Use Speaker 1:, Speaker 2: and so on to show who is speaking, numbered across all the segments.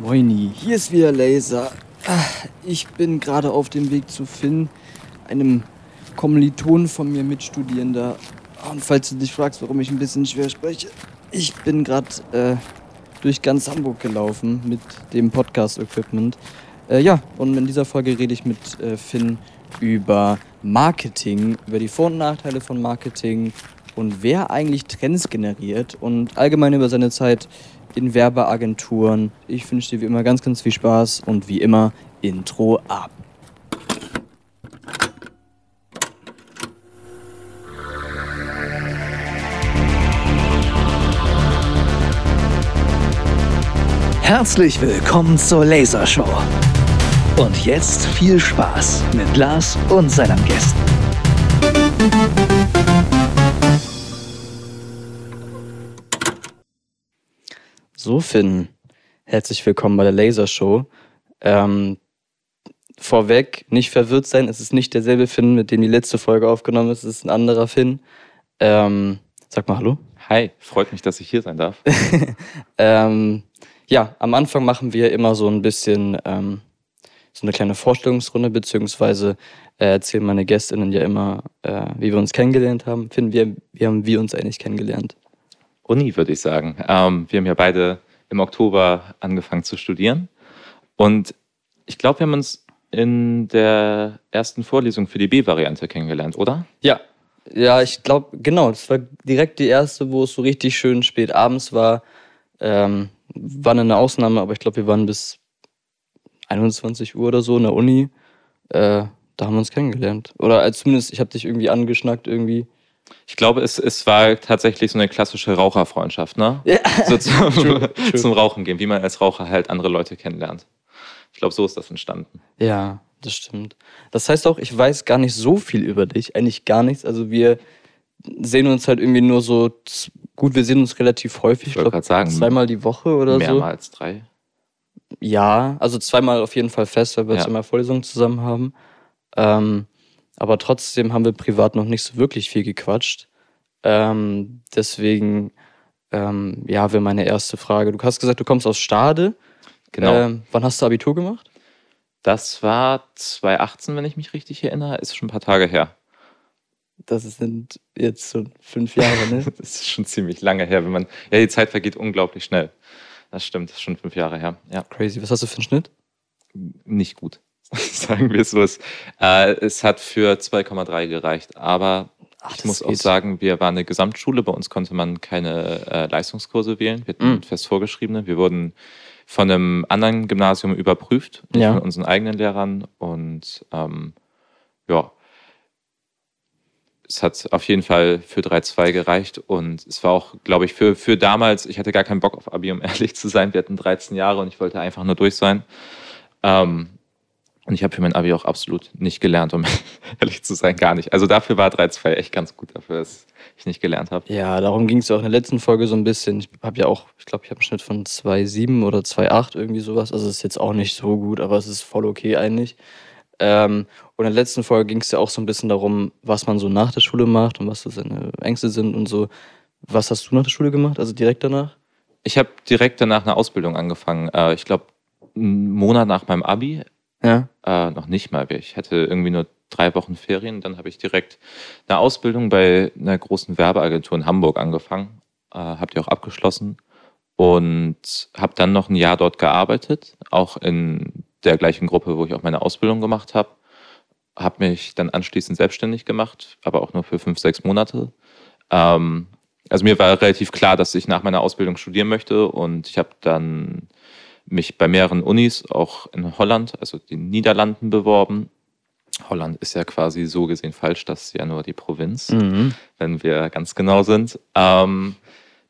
Speaker 1: Moini, hier ist wieder Laser. Ah, Ich bin gerade auf dem Weg zu Finn, einem Kommiliton von mir, Mitstudierender. Und falls du dich fragst, warum ich ein bisschen schwer spreche, ich bin gerade äh, durch ganz Hamburg gelaufen mit dem Podcast-Equipment. Äh, ja, und in dieser Folge rede ich mit äh, Finn über Marketing, über die Vor- und Nachteile von Marketing und wer eigentlich Trends generiert und allgemein über seine Zeit in Werbeagenturen. Ich wünsche dir wie immer ganz, ganz viel Spaß und wie immer Intro ab.
Speaker 2: Herzlich willkommen zur Lasershow. Und jetzt viel Spaß mit Lars und seinen Gästen.
Speaker 1: So, Finn, herzlich willkommen bei der Lasershow. Ähm, vorweg, nicht verwirrt sein, es ist nicht derselbe Finn, mit dem die letzte Folge aufgenommen ist, es ist ein anderer Finn. Ähm, sag mal Hallo.
Speaker 3: Hi, freut mich, dass ich hier sein darf.
Speaker 1: Ähm, ja, am Anfang machen wir immer so ein bisschen ähm, so eine kleine Vorstellungsrunde, beziehungsweise äh, erzählen meine GästInnen ja immer, äh, wie wir uns kennengelernt haben. Finn, wie, wie haben wir uns eigentlich kennengelernt?
Speaker 3: Uni, würde ich sagen. Ähm, wir haben ja beide im Oktober angefangen zu studieren. Und ich glaube, wir haben uns in der ersten Vorlesung für die B-Variante kennengelernt, oder?
Speaker 1: Ja, ja, ich glaube, genau, das war direkt die erste, wo es so richtig schön spät abends war. Ähm, war eine Ausnahme, aber ich glaube, wir waren bis 21 Uhr oder so in der Uni. Äh, da haben wir uns kennengelernt. Oder äh, zumindest, ich habe dich irgendwie angeschnackt irgendwie.
Speaker 3: Ich glaube, es, es war tatsächlich so eine klassische Raucherfreundschaft, ne?
Speaker 1: Ja.
Speaker 3: So zum,
Speaker 1: True, true.
Speaker 3: zum Rauchen gehen, wie man als Raucher halt andere Leute kennenlernt. Ich glaube, so ist das entstanden.
Speaker 1: Ja, das stimmt. Das heißt auch, ich weiß gar nicht so viel über dich, eigentlich gar nichts. Also wir sehen uns halt irgendwie nur so, gut, wir sehen uns relativ häufig,
Speaker 3: Ich gerade sagen,
Speaker 1: zweimal die Woche oder
Speaker 3: mehr
Speaker 1: so.
Speaker 3: mal als drei.
Speaker 1: Ja, also zweimal auf jeden Fall fest, weil wir
Speaker 3: Ja.
Speaker 1: zweimal Vorlesungen zusammen haben. Ähm, aber trotzdem haben wir privat noch nicht so wirklich viel gequatscht. Ähm, deswegen, ähm, ja, wäre meine erste Frage. Du hast gesagt, du kommst aus Stade.
Speaker 3: Genau.
Speaker 1: Ähm, wann hast du Abitur gemacht?
Speaker 3: Das war 2018, wenn ich mich richtig erinnere. Ist schon ein paar Tage her.
Speaker 1: Das sind jetzt so fünf Jahre, ne?
Speaker 3: Das ist schon ziemlich lange her, wenn man. Ja, die Zeit vergeht unglaublich schnell. Das stimmt, das ist schon fünf Jahre her. Ja,
Speaker 1: Crazy. Was hast du für einen Schnitt?
Speaker 3: nicht gut. Sagen wir es so. Es, äh, es hat für 2,3 gereicht. Aber
Speaker 1: Ach,
Speaker 3: ich muss auch sagen, wir waren eine Gesamtschule. Bei uns konnte man keine äh, Leistungskurse wählen. Wir hatten
Speaker 1: Mm.
Speaker 3: fest vorgeschriebene. Wir wurden von einem anderen Gymnasium überprüft,
Speaker 1: Ja.
Speaker 3: von unseren eigenen Lehrern. Und ähm, ja, es hat auf jeden Fall für 3-2 gereicht und es war auch, glaube ich, für, für damals, ich hatte gar keinen Bock auf Abi, um ehrlich zu sein. Wir hatten 13 Jahre und ich wollte einfach nur durch sein. Ähm, und ich habe für mein Abi auch absolut nicht gelernt, um ehrlich zu sein, gar nicht. Also dafür war 3-2 echt ganz gut dafür, dass ich nicht gelernt habe.
Speaker 1: Ja, darum ging es ja auch in der letzten Folge so ein bisschen. Ich habe ja auch, ich glaube, ich habe einen Schnitt von 2,7 oder 2,8, irgendwie sowas. Also ist jetzt auch nicht so gut, aber es ist voll okay eigentlich. Ähm, und in der letzten Folge ging es ja auch so ein bisschen darum, was man so nach der Schule macht und was so seine Ängste sind und so. Was hast du nach der Schule gemacht? Also direkt danach?
Speaker 3: Ich habe direkt danach eine Ausbildung angefangen. Äh, ich glaube, einen Monat nach meinem Abi,
Speaker 1: Ja.
Speaker 3: äh, noch nicht mal. Ich hatte irgendwie nur drei Wochen Ferien. Dann habe ich direkt eine Ausbildung bei einer großen Werbeagentur in Hamburg angefangen. Äh, habe die auch abgeschlossen und habe dann noch ein Jahr dort gearbeitet, auch in der gleichen Gruppe, wo ich auch meine Ausbildung gemacht habe. Habe mich dann anschließend selbstständig gemacht, aber auch nur für fünf, sechs Monate. Ähm, also mir war relativ klar, dass ich nach meiner Ausbildung studieren möchte und ich habe dann mich bei mehreren Unis, auch in Holland, also den Niederlanden, beworben. Holland ist ja quasi so gesehen falsch, das ist ja nur die Provinz,
Speaker 1: Mhm.
Speaker 3: wenn wir ganz genau sind. Ähm,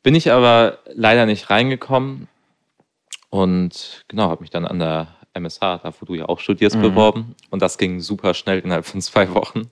Speaker 3: bin ich aber leider nicht reingekommen und genau, habe mich dann an der MSH, da wo du ja auch studierst,
Speaker 1: Mhm.
Speaker 3: beworben und das ging super schnell innerhalb von zwei Wochen.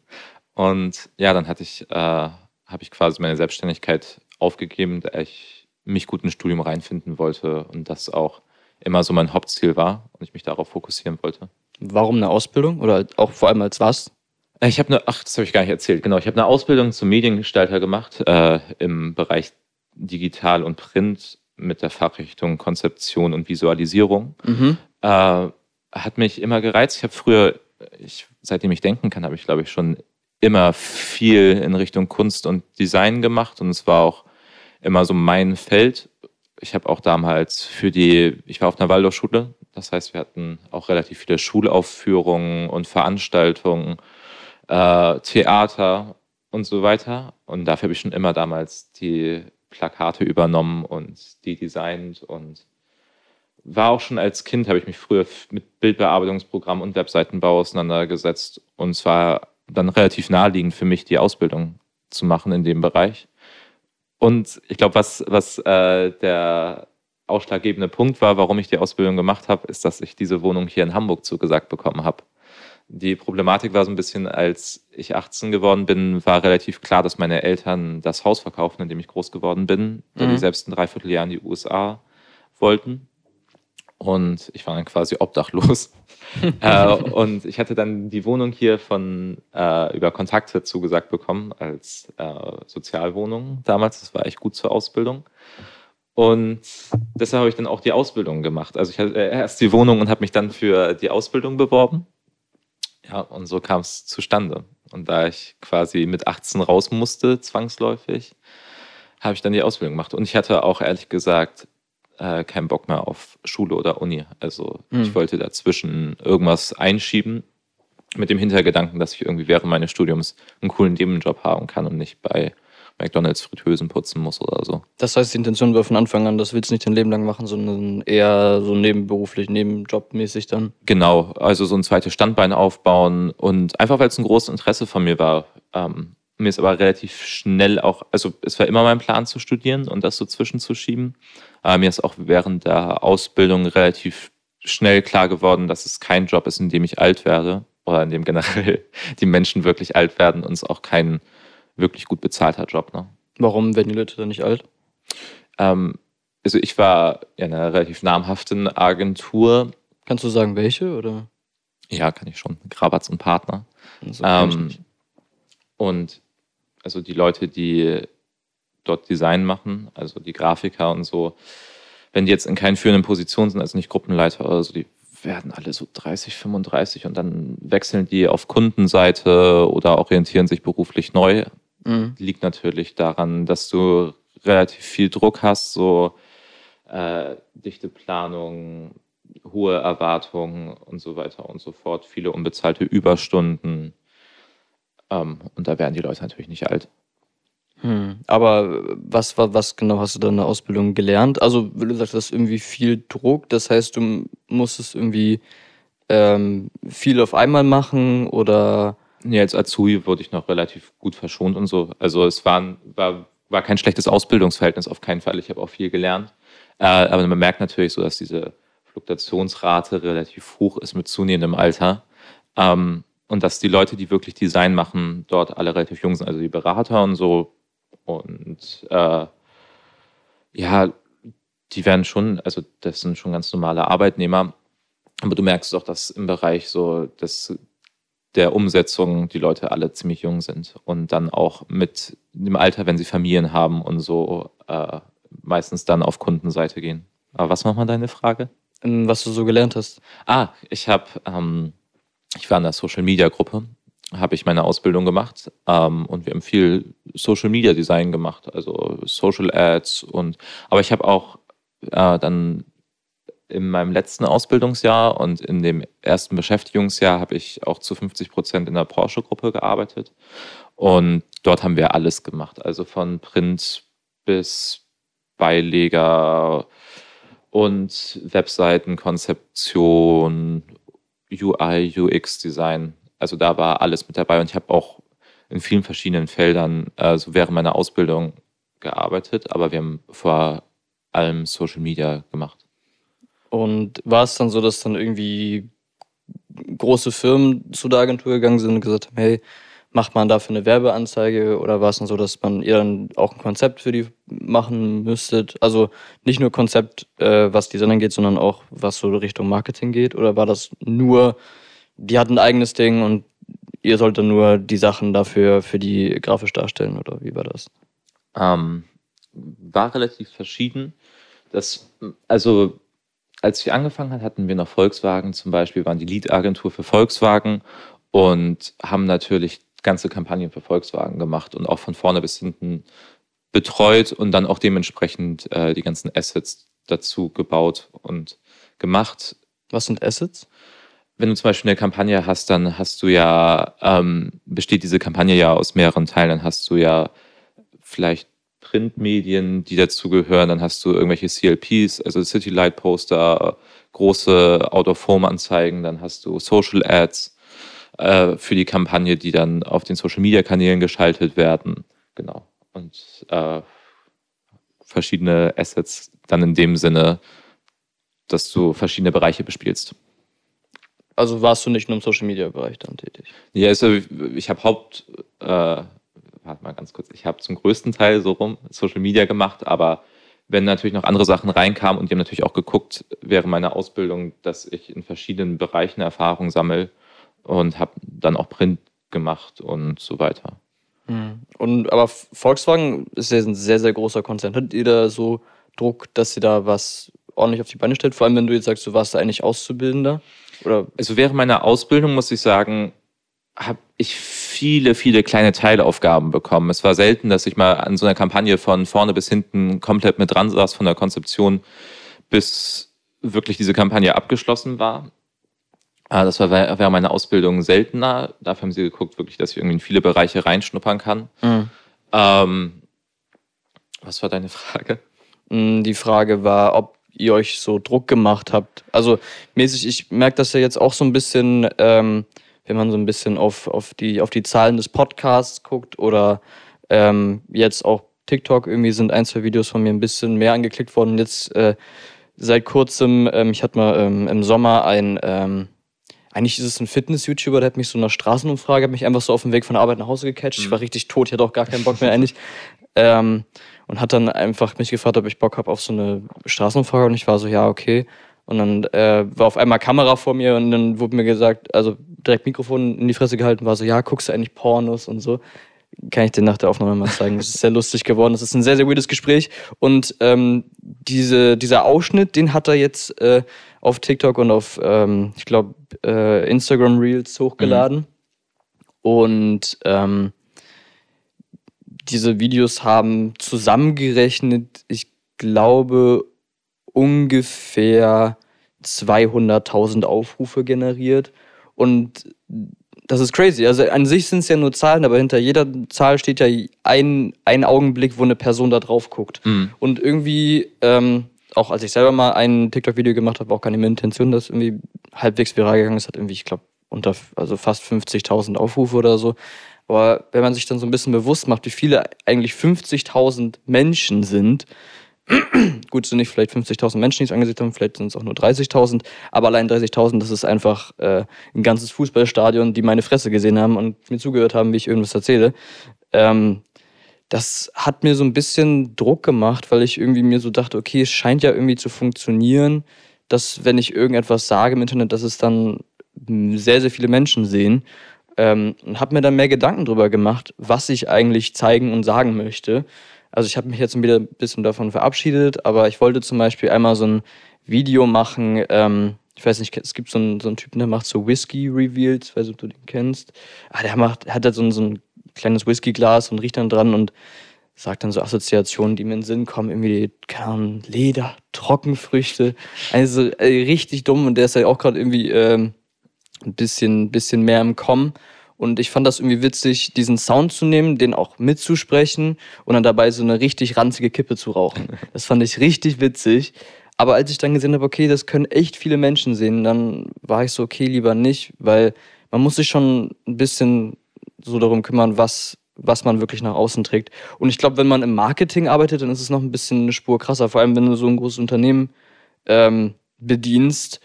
Speaker 3: Und ja, dann hatte ich, äh, habe ich quasi meine Selbstständigkeit aufgegeben, da ich mich gut ins Studium reinfinden wollte und das auch immer so mein Hauptziel war und ich mich darauf fokussieren wollte.
Speaker 1: Warum eine Ausbildung? Oder auch vor allem als was?
Speaker 3: Äh, Ich habe eine, ach, das habe ich gar nicht erzählt. Genau, ich habe eine Ausbildung zum Mediengestalter gemacht äh, im Bereich Digital und Print. mit der Fachrichtung Konzeption und Visualisierung.
Speaker 1: Mhm.
Speaker 3: Äh, hat mich immer gereizt. Ich habe früher, ich, seitdem ich denken kann, habe ich, glaube ich, schon immer viel in Richtung Kunst und Design gemacht und es war auch immer so mein Feld. Ich habe auch damals für die, ich war auf einer Waldorfschule, das heißt, wir hatten auch relativ viele Schulaufführungen und Veranstaltungen, äh, Theater und so weiter. Und dafür habe ich schon immer damals die Plakate übernommen und die designt und war auch schon als Kind, habe ich mich früher mit Bildbearbeitungsprogrammen und Webseitenbau auseinandergesetzt. Und zwar dann relativ naheliegend für mich, die Ausbildung zu machen in dem Bereich. Und ich glaube, was, was äh, der ausschlaggebende Punkt war, warum ich die Ausbildung gemacht habe, ist, dass ich diese Wohnung hier in Hamburg zugesagt bekommen habe. Die Problematik war so ein bisschen, als ich 18 geworden bin, war relativ klar, dass meine Eltern das Haus verkaufen, in dem ich groß geworden bin, da mhm. die selbst ein Dreivierteljahr in die USA wollten. Und ich war dann quasi obdachlos. äh, und ich hatte dann die Wohnung hier von äh, über Kontakte zugesagt bekommen als äh, Sozialwohnung damals. Das war echt gut zur Ausbildung. Und deshalb habe ich dann auch die Ausbildung gemacht. Also ich hatte erst die Wohnung und habe mich dann für die Ausbildung beworben. Ja, und so kam es zustande. Und da ich quasi mit 18 raus musste, zwangsläufig, habe ich dann die Ausbildung gemacht. Und ich hatte auch ehrlich gesagt äh, keinen Bock mehr auf Schule oder Uni. Also mhm. ich wollte dazwischen irgendwas einschieben mit dem Hintergedanken, dass ich irgendwie während meines Studiums einen coolen Nebenjob haben kann und nicht bei McDonalds Fritteusen putzen muss oder so.
Speaker 1: Das heißt, die Intention war von Anfang an, das willst du nicht dein Leben lang machen, sondern eher so nebenberuflich, nebenjobmäßig dann?
Speaker 3: Genau, also so ein zweites Standbein aufbauen und einfach, weil es ein großes Interesse von mir war. Ähm, mir ist aber relativ schnell auch, also es war immer mein Plan zu studieren und das so zwischenzuschieben. Aber mir ist auch während der Ausbildung relativ schnell klar geworden, dass es kein Job ist, in dem ich alt werde oder in dem generell die Menschen wirklich alt werden und es auch kein wirklich gut bezahlter Job. Ne?
Speaker 1: Warum werden die Leute dann nicht alt?
Speaker 3: Ähm, also ich war in einer relativ namhaften Agentur.
Speaker 1: Kannst du sagen, welche? Oder?
Speaker 3: Ja, kann ich schon. Grabatz und Partner. So ähm, und also die Leute, die dort Design machen, also die Grafiker und so, wenn die jetzt in keinen führenden Positionen sind, also nicht Gruppenleiter oder so, die werden alle so 30, 35 und dann wechseln die auf Kundenseite oder orientieren sich beruflich neu Mhm. Liegt natürlich daran, dass du relativ viel Druck hast, so äh, dichte Planung, hohe Erwartungen und so weiter und so fort, viele unbezahlte Überstunden. Ähm, und da werden die Leute natürlich nicht alt.
Speaker 1: Hm. Aber was, was, was genau hast du da in der Ausbildung gelernt? Also, du sagst, das ist irgendwie viel Druck, das heißt, du musstest irgendwie ähm, viel auf einmal machen oder
Speaker 3: ja, als Azubi wurde ich noch relativ gut verschont und so. Also es war, war, war kein schlechtes Ausbildungsverhältnis, auf keinen Fall. Ich habe auch viel gelernt. Äh, aber man merkt natürlich so, dass diese Fluktuationsrate relativ hoch ist mit zunehmendem Alter. Ähm, und dass die Leute, die wirklich Design machen, dort alle relativ jung sind, also die Berater und so. Und äh, ja, die werden schon, also das sind schon ganz normale Arbeitnehmer. Aber du merkst doch, dass im Bereich so des der Umsetzung die Leute alle ziemlich jung sind und dann auch mit dem Alter, wenn sie Familien haben und so, äh, meistens dann auf Kundenseite gehen. Aber was nochmal deine Frage?
Speaker 1: Ähm, was du so gelernt hast.
Speaker 3: Ah, ich habe, ähm, ich war in der Social Media Gruppe, habe ich meine Ausbildung gemacht ähm, und wir haben viel Social Media Design gemacht, also Social Ads und, aber ich habe auch äh, dann in meinem letzten Ausbildungsjahr und in dem ersten Beschäftigungsjahr habe ich auch zu 50 Prozent in der Porsche-Gruppe gearbeitet. Und dort haben wir alles gemacht. Also von Print bis Beileger und Webseitenkonzeption, UI, UX-Design. Also da war alles mit dabei und ich habe auch in vielen verschiedenen Feldern also während meiner Ausbildung gearbeitet, aber wir haben vor allem Social Media gemacht.
Speaker 1: Und war es dann so, dass dann irgendwie große Firmen zu der Agentur gegangen sind und gesagt haben, hey, macht man dafür eine Werbeanzeige oder war es dann so, dass man ihr dann auch ein Konzept für die machen müsstet? Also nicht nur Konzept, äh, was Design angeht, sondern auch was so Richtung Marketing geht? Oder war das nur, die hatten ein eigenes Ding und ihr sollt dann nur die Sachen dafür für die grafisch darstellen oder wie war das?
Speaker 3: Ähm, war relativ verschieden. Das, also als wir angefangen haben, hatten wir noch Volkswagen zum Beispiel, waren die Lead-Agentur für Volkswagen und haben natürlich ganze Kampagnen für Volkswagen gemacht und auch von vorne bis hinten betreut und dann auch dementsprechend äh, die ganzen Assets dazu gebaut und gemacht.
Speaker 1: Was sind Assets?
Speaker 3: Wenn du zum Beispiel eine Kampagne hast, dann hast du ja, ähm, besteht diese Kampagne ja aus mehreren Teilen. Dann hast du ja vielleicht Printmedien, die dazugehören. Dann hast du irgendwelche CLPs, also City Light Poster, große Out-of-Home-Anzeigen. Dann hast du Social Ads äh, für die Kampagne, die dann auf den Social Media Kanälen geschaltet werden. Genau. Und äh, verschiedene Assets dann in dem Sinne, dass du verschiedene Bereiche bespielst.
Speaker 1: Also warst du nicht nur im Social Media Bereich dann tätig?
Speaker 3: Ja, also ich habe Haupt, äh, warte mal ganz kurz, ich habe zum größten Teil so rum Social Media gemacht, aber wenn natürlich noch andere Sachen reinkamen und die haben natürlich auch geguckt während meiner Ausbildung, dass ich in verschiedenen Bereichen Erfahrung sammle und habe dann auch Print gemacht und so weiter.
Speaker 1: Hm. Und aber Volkswagen ist ja ein sehr, sehr großer Konzern. Hattet ihr da so Druck, dass ihr da was ordentlich auf die Beine stellt? Vor allem, wenn du jetzt sagst, du warst da eigentlich Auszubildender?
Speaker 3: Oder? Also während meiner Ausbildung, muss ich sagen, habe ich viele, viele kleine Teilaufgaben bekommen. Es war selten, dass ich mal an so einer Kampagne von vorne bis hinten komplett mit dran saß, von der Konzeption bis wirklich diese Kampagne abgeschlossen war. Ah, das war während meiner Ausbildung seltener. Dafür haben sie geguckt, wirklich, dass ich irgendwie in viele Bereiche reinschnuppern kann. Mhm. Ähm, was war deine Frage?
Speaker 1: Mm, die Frage war, ob ihr euch so Druck gemacht habt. Also mäßig, ich merke das ja jetzt auch so ein bisschen, ähm, wenn man so ein bisschen auf, auf, die, auf die Zahlen des Podcasts guckt oder ähm, jetzt auch TikTok, irgendwie sind ein, zwei Videos von mir ein bisschen mehr angeklickt worden. Jetzt äh, seit kurzem, ähm, ich hatte mal ähm, im Sommer ein ähm, eigentlich ist es ein Fitness-YouTuber, der hat mich so einer Straßenumfrage, hat mich einfach so auf dem Weg von der Arbeit nach Hause gecatcht. Mhm. Ich war richtig tot, ich hatte auch gar keinen Bock mehr eigentlich. Und hat dann einfach mich gefragt, ob ich Bock habe auf so eine Straßenumfrage. Und ich war so, ja, okay. Und dann äh, war auf einmal Kamera vor mir und dann wurde mir gesagt, also direkt Mikrofon in die Fresse gehalten, war so, ja, guckst du eigentlich Pornos und so. Kann ich dir nach der Aufnahme mal zeigen. Es ist sehr lustig geworden. Es ist ein sehr, sehr weirdes Gespräch. Und ähm, diese, dieser Ausschnitt, den hat er jetzt äh, auf TikTok und auf, ähm, ich glaube, äh, Instagram Reels hochgeladen. Mhm. Und ähm, diese Videos haben zusammengerechnet, ich glaube, ungefähr 200.000 Aufrufe generiert. Und das ist crazy. Also an sich sind es ja nur Zahlen, aber hinter jeder Zahl steht ja ein, ein Augenblick, wo eine Person da drauf guckt. Mhm. Und irgendwie ähm, auch als ich selber mal ein TikTok-Video gemacht habe, auch gar nicht mehr Intention, dass irgendwie halbwegs viral gegangen ist, hat irgendwie, ich glaube, unter also fast 50.000 Aufrufe oder so. Aber wenn man sich dann so ein bisschen bewusst macht, wie viele eigentlich 50.000 Menschen sind, gut, sind nicht vielleicht 50.000 Menschen, die es angesehen haben, vielleicht sind es auch nur 30.000, aber allein 30.000, das ist einfach äh, ein ganzes Fußballstadion, die meine Fresse gesehen haben und mir zugehört haben, wie ich irgendwas erzähle. Ähm, das hat mir so ein bisschen Druck gemacht, weil ich irgendwie mir so dachte, okay, es scheint ja irgendwie zu funktionieren, dass wenn ich irgendetwas sage im Internet, dass es dann sehr, sehr viele Menschen sehen. Ähm, und habe mir dann mehr Gedanken darüber gemacht, was ich eigentlich zeigen und sagen möchte. Also ich habe mich jetzt wieder ein bisschen davon verabschiedet, aber ich wollte zum Beispiel einmal so ein Video machen. Ähm, ich weiß nicht, es gibt so einen, so einen Typen, der macht so Whisky-Reveals, weiß nicht, ob du den kennst. Ah, der macht, hat halt so, so ein kleines Whiskyglas und riecht dann dran und sagt dann so Assoziationen, die mir in den Sinn kommen, irgendwie, Ahnung, Leder, Trockenfrüchte. Also äh, richtig dumm und der ist ja auch gerade irgendwie ähm, ein bisschen, bisschen mehr im Kommen. Und ich fand das irgendwie witzig, diesen Sound zu nehmen, den auch mitzusprechen und dann dabei so eine richtig ranzige Kippe zu rauchen. Das fand ich richtig witzig. Aber als ich dann gesehen habe, okay, das können echt viele Menschen sehen, dann war ich so, okay, lieber nicht, weil man muss sich schon ein bisschen so darum kümmern, was, was man wirklich nach außen trägt. Und ich glaube, wenn man im Marketing arbeitet, dann ist es noch ein bisschen eine Spur krasser, vor allem wenn du so ein großes Unternehmen ähm, bedienst,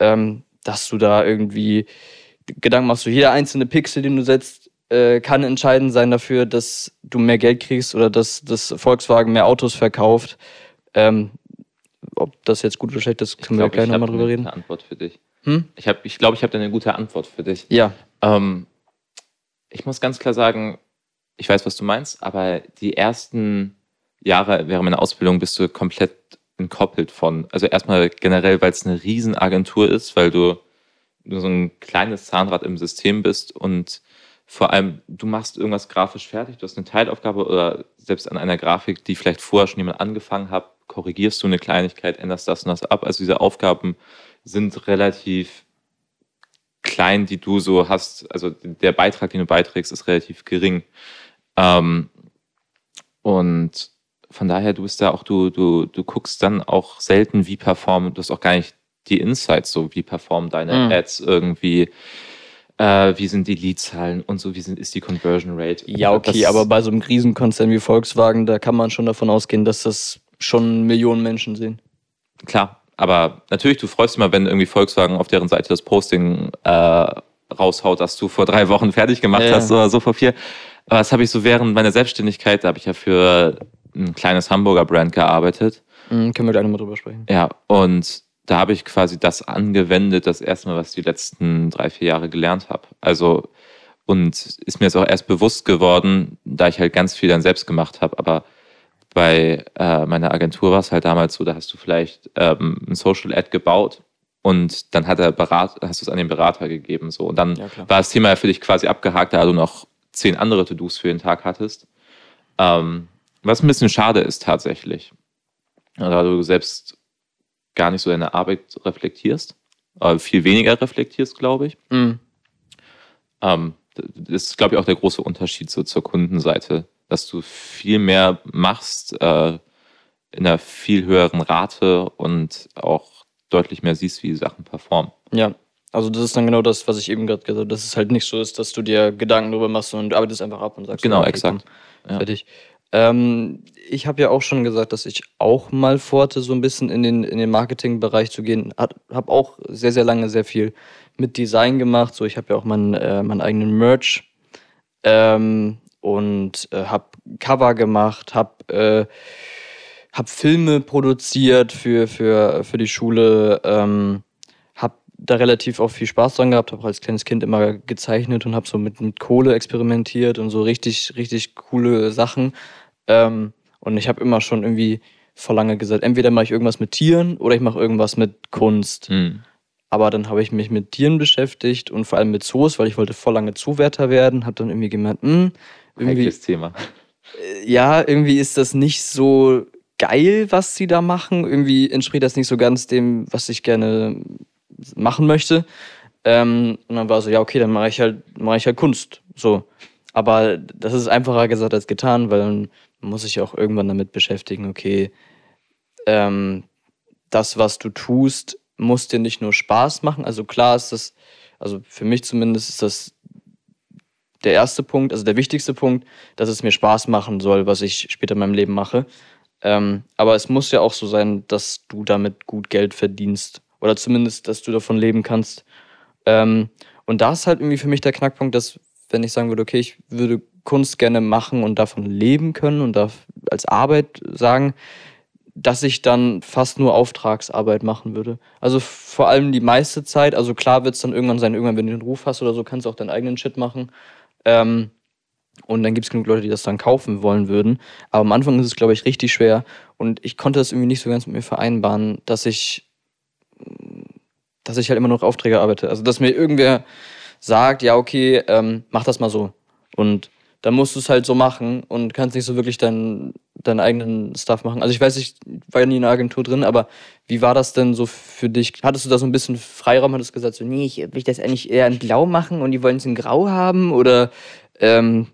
Speaker 1: ähm, dass du da irgendwie Gedanken machst, so jeder einzelne Pixel, den du setzt, äh, kann entscheidend sein dafür, dass du mehr Geld kriegst oder dass das Volkswagen mehr Autos verkauft. Ähm, ob das jetzt gut oder schlecht ist, können glaub, wir gleich nochmal drüber reden. Ich
Speaker 3: habe eine Antwort für dich. Hm? Ich glaube, ich, glaub, ich habe da eine gute Antwort für dich.
Speaker 1: Ja.
Speaker 3: Ähm, ich muss ganz klar sagen, ich weiß, was du meinst, aber die ersten Jahre während meiner Ausbildung bist du komplett entkoppelt von, also erstmal generell, weil es eine Riesenagentur ist, weil du nur so ein kleines Zahnrad im System bist und vor allem, du machst irgendwas grafisch fertig, du hast eine Teilaufgabe oder selbst an einer Grafik, die vielleicht vorher schon jemand angefangen hat, korrigierst du eine Kleinigkeit, änderst das und das ab. Also diese Aufgaben sind relativ klein, die du so hast. Also der Beitrag, den du beiträgst, ist relativ gering. Ähm, und von daher, du bist da auch, du, du, du guckst dann auch selten, wie performen, du hast auch gar nicht die Insights, so wie performen deine mhm. Ads irgendwie, äh, wie sind die Leadzahlen und so, wie sind, ist die Conversion Rate.
Speaker 1: Ja, okay, das, aber bei so einem Riesenkonzern wie Volkswagen, da kann man schon davon ausgehen, dass das schon Millionen Menschen sehen.
Speaker 3: Klar, aber natürlich, du freust dich mal, wenn irgendwie Volkswagen auf deren Seite das Posting äh, raushaut, dass du vor drei Wochen fertig gemacht ja. hast oder so vor vier. Aber das habe ich so während meiner Selbstständigkeit, da habe ich ja für ein kleines Hamburger Brand gearbeitet.
Speaker 1: Mhm, können wir gleich nochmal drüber sprechen.
Speaker 3: Ja, und da habe ich quasi das angewendet, das erste Mal, was ich die letzten drei, vier Jahre gelernt habe. Also, und ist mir jetzt auch erst bewusst geworden, da ich halt ganz viel dann selbst gemacht habe, aber bei äh, meiner Agentur war es halt damals so, da hast du vielleicht ähm, ein Social Ad gebaut und dann hat der Berater, hast du es an den Berater gegeben. So. Und dann ja, war das Thema für dich quasi abgehakt, da du noch zehn andere To-Dos für den Tag hattest. Ähm, was ein bisschen schade ist tatsächlich. Da du selbst gar nicht so deine Arbeit reflektierst, aber viel weniger reflektierst, glaube ich. Mhm. Ähm, das ist, glaube ich, auch der große Unterschied so zur Kundenseite dass du viel mehr machst äh, in einer viel höheren Rate und auch deutlich mehr siehst, wie die Sachen performen.
Speaker 1: Ja, also das ist dann genau das, was ich eben gerade gesagt habe, dass es halt nicht so ist, dass du dir Gedanken darüber machst und arbeitest einfach ab und sagst,
Speaker 3: genau, okay, exakt.
Speaker 1: Komm, fertig. Ähm, ich habe ja auch schon gesagt, dass ich auch mal vorhatte, so ein bisschen in den, in den Marketingbereich zu gehen. Habe auch sehr, sehr lange sehr viel mit Design gemacht. So, ich habe ja auch meinen, äh, meinen eigenen Merch. Ähm, und äh, habe Cover gemacht, habe äh, hab Filme produziert für, für, für die Schule, ähm, habe da relativ auch viel Spaß dran gehabt, habe als kleines Kind immer gezeichnet und habe so mit, mit Kohle experimentiert und so richtig, richtig coole Sachen. Ähm, und ich habe immer schon irgendwie vor lange gesagt, entweder mache ich irgendwas mit Tieren oder ich mache irgendwas mit Kunst. Mhm. Aber dann habe ich mich mit Tieren beschäftigt und vor allem mit Zoos, weil ich wollte voll lange Zuwärter werden. Habe dann irgendwie gemerkt, mh, hm, irgendwie,
Speaker 3: Thema.
Speaker 1: Äh, ja, irgendwie ist das nicht so geil, was sie da machen. Irgendwie entspricht das nicht so ganz dem, was ich gerne machen möchte. Ähm, und dann war so, ja, okay, dann mache ich halt, mache ich halt Kunst. So. Aber das ist einfacher gesagt als getan, weil dann muss ich auch irgendwann damit beschäftigen, okay, ähm, das, was du tust, muss dir nicht nur Spaß machen. Also klar ist das, also für mich zumindest ist das der erste Punkt, also der wichtigste Punkt, dass es mir Spaß machen soll, was ich später in meinem Leben mache. Ähm, aber es muss ja auch so sein, dass du damit gut Geld verdienst. Oder zumindest, dass du davon leben kannst. Ähm, und da ist halt irgendwie für mich der Knackpunkt, dass, wenn ich sagen würde, okay, ich würde Kunst gerne machen und davon leben können und darf als Arbeit sagen, dass ich dann fast nur Auftragsarbeit machen würde. Also vor allem die meiste Zeit, also klar wird es dann irgendwann sein, irgendwann, wenn du den Ruf hast oder so, kannst du auch deinen eigenen Shit machen. Ähm, und dann gibt es genug Leute, die das dann kaufen wollen würden. Aber am Anfang ist es, glaube ich, richtig schwer. Und ich konnte das irgendwie nicht so ganz mit mir vereinbaren, dass ich, dass ich halt immer noch Aufträge arbeite. Also, dass mir irgendwer sagt, ja, okay, ähm, mach das mal so. Und dann musst du es halt so machen und kannst nicht so wirklich deinen, deinen eigenen Stuff machen. Also ich weiß, ich war ja nie in einer Agentur drin, aber wie war das denn so für dich? Hattest du da so ein bisschen Freiraum? Hattest du gesagt, so, nee, ich will das eigentlich eher in Blau machen und die wollen es in Grau haben? Oder ähm,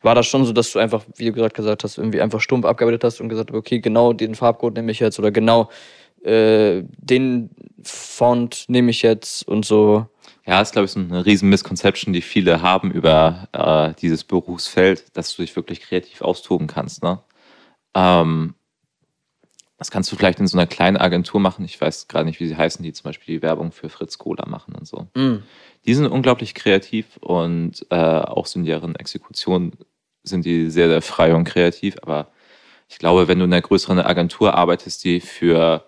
Speaker 1: war das schon so, dass du einfach, wie du gerade gesagt hast, irgendwie einfach stumpf abgearbeitet hast und gesagt okay, genau den Farbcode nehme ich jetzt oder genau äh, den Font nehme ich jetzt und so?
Speaker 3: Ja, ist, glaube ich, so eine riesen Misconception, die viele haben über äh, dieses Berufsfeld, dass du dich wirklich kreativ austoben kannst. Ne? Ähm, das kannst du vielleicht in so einer kleinen Agentur machen. Ich weiß gerade nicht, wie sie heißen, die zum Beispiel die Werbung für Fritz Cola machen und so. Mm. Die sind unglaublich kreativ und äh, auch so in deren Exekution sind die sehr, sehr frei und kreativ. Aber ich glaube, wenn du in einer größeren Agentur arbeitest, die für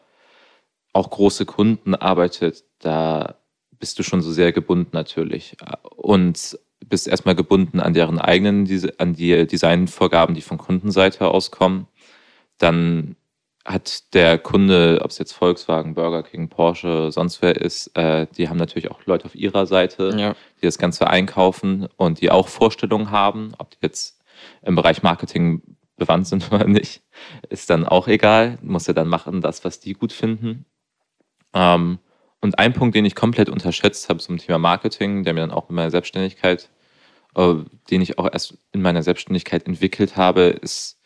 Speaker 3: auch große Kunden arbeitet, da bist du schon so sehr gebunden natürlich. Und bist erstmal gebunden an deren eigenen, an die Designvorgaben, die von Kundenseite aus kommen. Dann hat der Kunde, ob es jetzt Volkswagen, Burger King, Porsche, sonst wer ist, äh, die haben natürlich auch Leute auf ihrer Seite,
Speaker 1: Ja.
Speaker 3: die das Ganze einkaufen und die auch Vorstellungen haben, ob die jetzt im Bereich Marketing bewandt sind oder nicht, ist dann auch egal. Muss ja dann machen, das, was die gut finden. Ähm, und ein Punkt, den ich komplett unterschätzt habe zum Thema Marketing, der mir dann auch in meiner Selbstständigkeit, äh, den ich auch erst in meiner Selbstständigkeit entwickelt habe, ist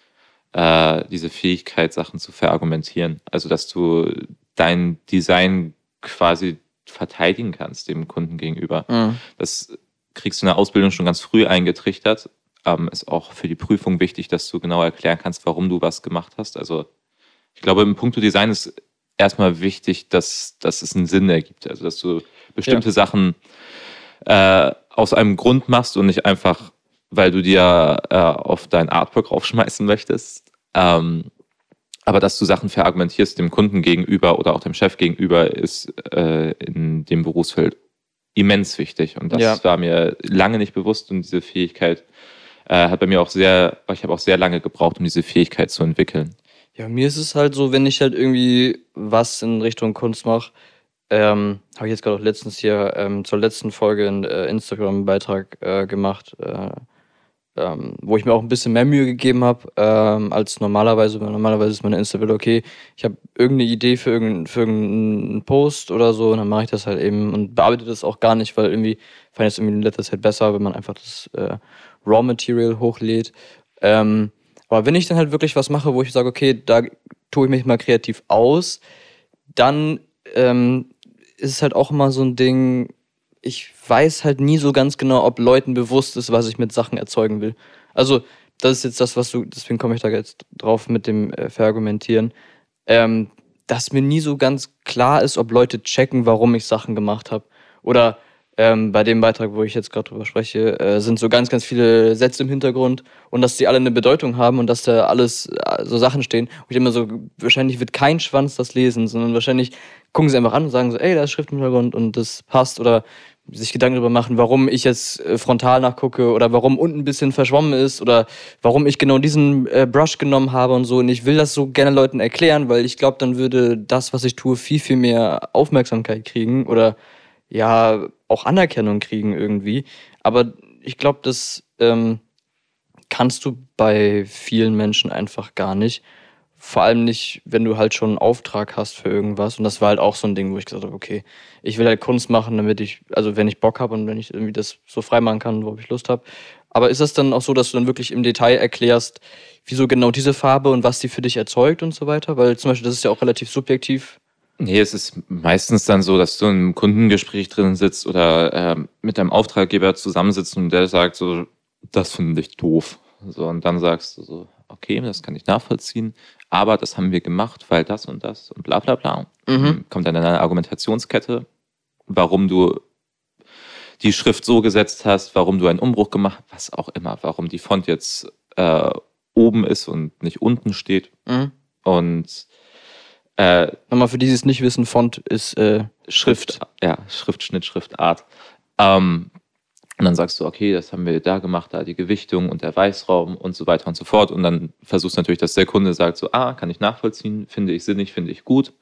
Speaker 3: äh, diese Fähigkeit, Sachen zu verargumentieren. Also, dass du dein Design quasi verteidigen kannst dem Kunden gegenüber.
Speaker 1: Mhm.
Speaker 3: Das kriegst du in der Ausbildung schon ganz früh eingetrichtert. Ähm, ist auch für die Prüfung wichtig, dass du genau erklären kannst, warum du was gemacht hast. Also ich glaube, im Punkto Design ist erstmal wichtig, dass, dass es einen Sinn ergibt. Also dass du bestimmte Sachen äh, aus einem Grund machst und nicht einfach, weil du dir äh, auf dein Artwork raufschmeißen möchtest. Ähm, aber dass du Sachen verargumentierst dem Kunden gegenüber oder auch dem Chef gegenüber, ist äh, in dem Berufsfeld immens wichtig. Und das
Speaker 1: Ja.
Speaker 3: war mir lange nicht bewusst und diese Fähigkeit äh, hat bei mir auch sehr, ich habe auch sehr lange gebraucht, um diese Fähigkeit zu entwickeln.
Speaker 1: Ja, mir ist es halt so, wenn ich halt irgendwie was in Richtung Kunst mache, ähm, habe ich jetzt gerade auch letztens hier ähm, zur letzten Folge einen äh, Instagram-Beitrag äh, gemacht, äh, ähm, wo ich mir auch ein bisschen mehr Mühe gegeben habe ähm, als normalerweise. Weil normalerweise ist meine Insta-Bild, okay, ich habe irgendeine Idee für irgendeinen für irgendeinen Post oder so und dann mache ich das halt eben und bearbeite das auch gar nicht, weil irgendwie fand ich es irgendwie in letzter Zeit besser, wenn man einfach das äh, Raw-Material hochlädt. Ähm, aber wenn ich dann halt wirklich was mache, wo ich sage, okay, da tue ich mich mal kreativ aus, dann ähm, ist es halt auch immer so ein Ding, ich weiß halt nie so ganz genau, ob Leuten bewusst ist, was ich mit Sachen erzeugen will. Also, das ist jetzt das, was du, deswegen komme ich da jetzt drauf mit dem äh, Verargumentieren, ähm, dass mir nie so ganz klar ist, ob Leute checken, warum ich Sachen gemacht habe. Oder ähm, bei dem Beitrag, wo ich jetzt gerade drüber spreche, äh, sind so ganz, ganz viele Sätze im Hintergrund und dass die alle eine Bedeutung haben und dass da alles äh, so Sachen stehen. Und ich immer so, wahrscheinlich wird kein Schwanz das lesen, sondern wahrscheinlich gucken sie einfach an und sagen so, ey, da ist Schrift im Hintergrund und das passt oder sich Gedanken darüber machen, warum ich jetzt äh, frontal nachgucke oder warum unten ein bisschen verschwommen ist oder warum ich genau diesen äh, Brush genommen habe und so. Und ich will das so gerne Leuten erklären, weil ich glaube, dann würde das, was ich tue, viel, viel mehr Aufmerksamkeit kriegen oder ja auch Anerkennung kriegen irgendwie. Aber ich glaube, das ähm, kannst du bei vielen Menschen einfach gar nicht. Vor allem nicht, wenn du halt schon einen Auftrag hast für irgendwas. Und das war halt auch so ein Ding, wo ich gesagt habe, okay, ich will halt Kunst machen, damit ich, also wenn ich Bock habe und wenn ich irgendwie das so frei machen kann, worauf ich Lust habe. Aber ist das dann auch so, dass du dann wirklich im Detail erklärst, wieso genau diese Farbe und was die für dich erzeugt und so weiter? Weil zum Beispiel, das ist ja auch relativ subjektiv.
Speaker 3: Nee, es ist meistens dann so, dass du in einem Kundengespräch drin sitzt oder ähm, mit deinem Auftraggeber zusammensitzt und der sagt so, das finde ich doof. So, und dann sagst du so, okay, das kann ich nachvollziehen, aber das haben wir gemacht, weil das und das und bla bla bla.
Speaker 1: Mhm.
Speaker 3: Kommt dann in eine Argumentationskette, warum du die Schrift so gesetzt hast, warum du einen Umbruch gemacht was auch immer, warum die Font jetzt äh, oben ist und nicht unten steht.
Speaker 1: Mhm.
Speaker 3: Und äh,
Speaker 1: Nochmal für die, die es nicht wissen, Font ist äh, Schrift.
Speaker 3: Ja, Schriftschnitt, Schriftart. Ähm, und dann sagst du, okay, das haben wir da gemacht, da die Gewichtung und der Weißraum und so weiter und so fort. Und dann versuchst du natürlich, dass der Kunde sagt, so, ah, kann ich nachvollziehen, finde ich sinnig, finde ich gut,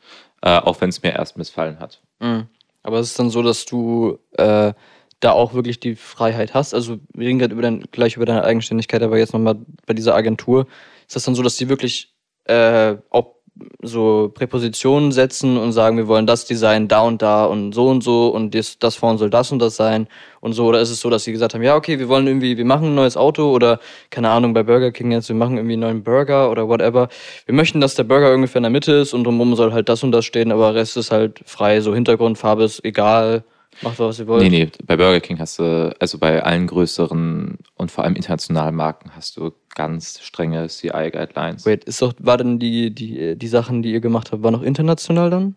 Speaker 3: äh, auch wenn es mir erst missfallen hat.
Speaker 1: Mhm. Aber es ist dann so, dass du äh, da auch wirklich die Freiheit hast. Also wir reden gerade über dein, gleich über deine Eigenständigkeit, aber jetzt nochmal bei dieser Agentur. Ist das dann so, dass die wirklich äh, auch so Präpositionen setzen und sagen, wir wollen das Design da und da und so und so und das, das vorne soll das und das sein und so? Oder ist es so, dass sie gesagt haben, ja, okay, wir wollen irgendwie, wir machen ein neues Auto oder keine Ahnung, bei Burger King jetzt, wir machen irgendwie einen neuen Burger oder whatever. Wir möchten, dass der Burger ungefähr in der Mitte ist und drumherum soll halt das und das stehen, aber Rest ist halt frei, so Hintergrundfarbe ist egal, macht was ihr wollt.
Speaker 3: Nee, nee, bei Burger King hast du, also bei allen größeren und vor allem internationalen Marken hast du ganz strenge CI-Guidelines.
Speaker 1: Wait, ist doch, war denn die, die, die Sachen, die ihr gemacht habt, war noch international dann?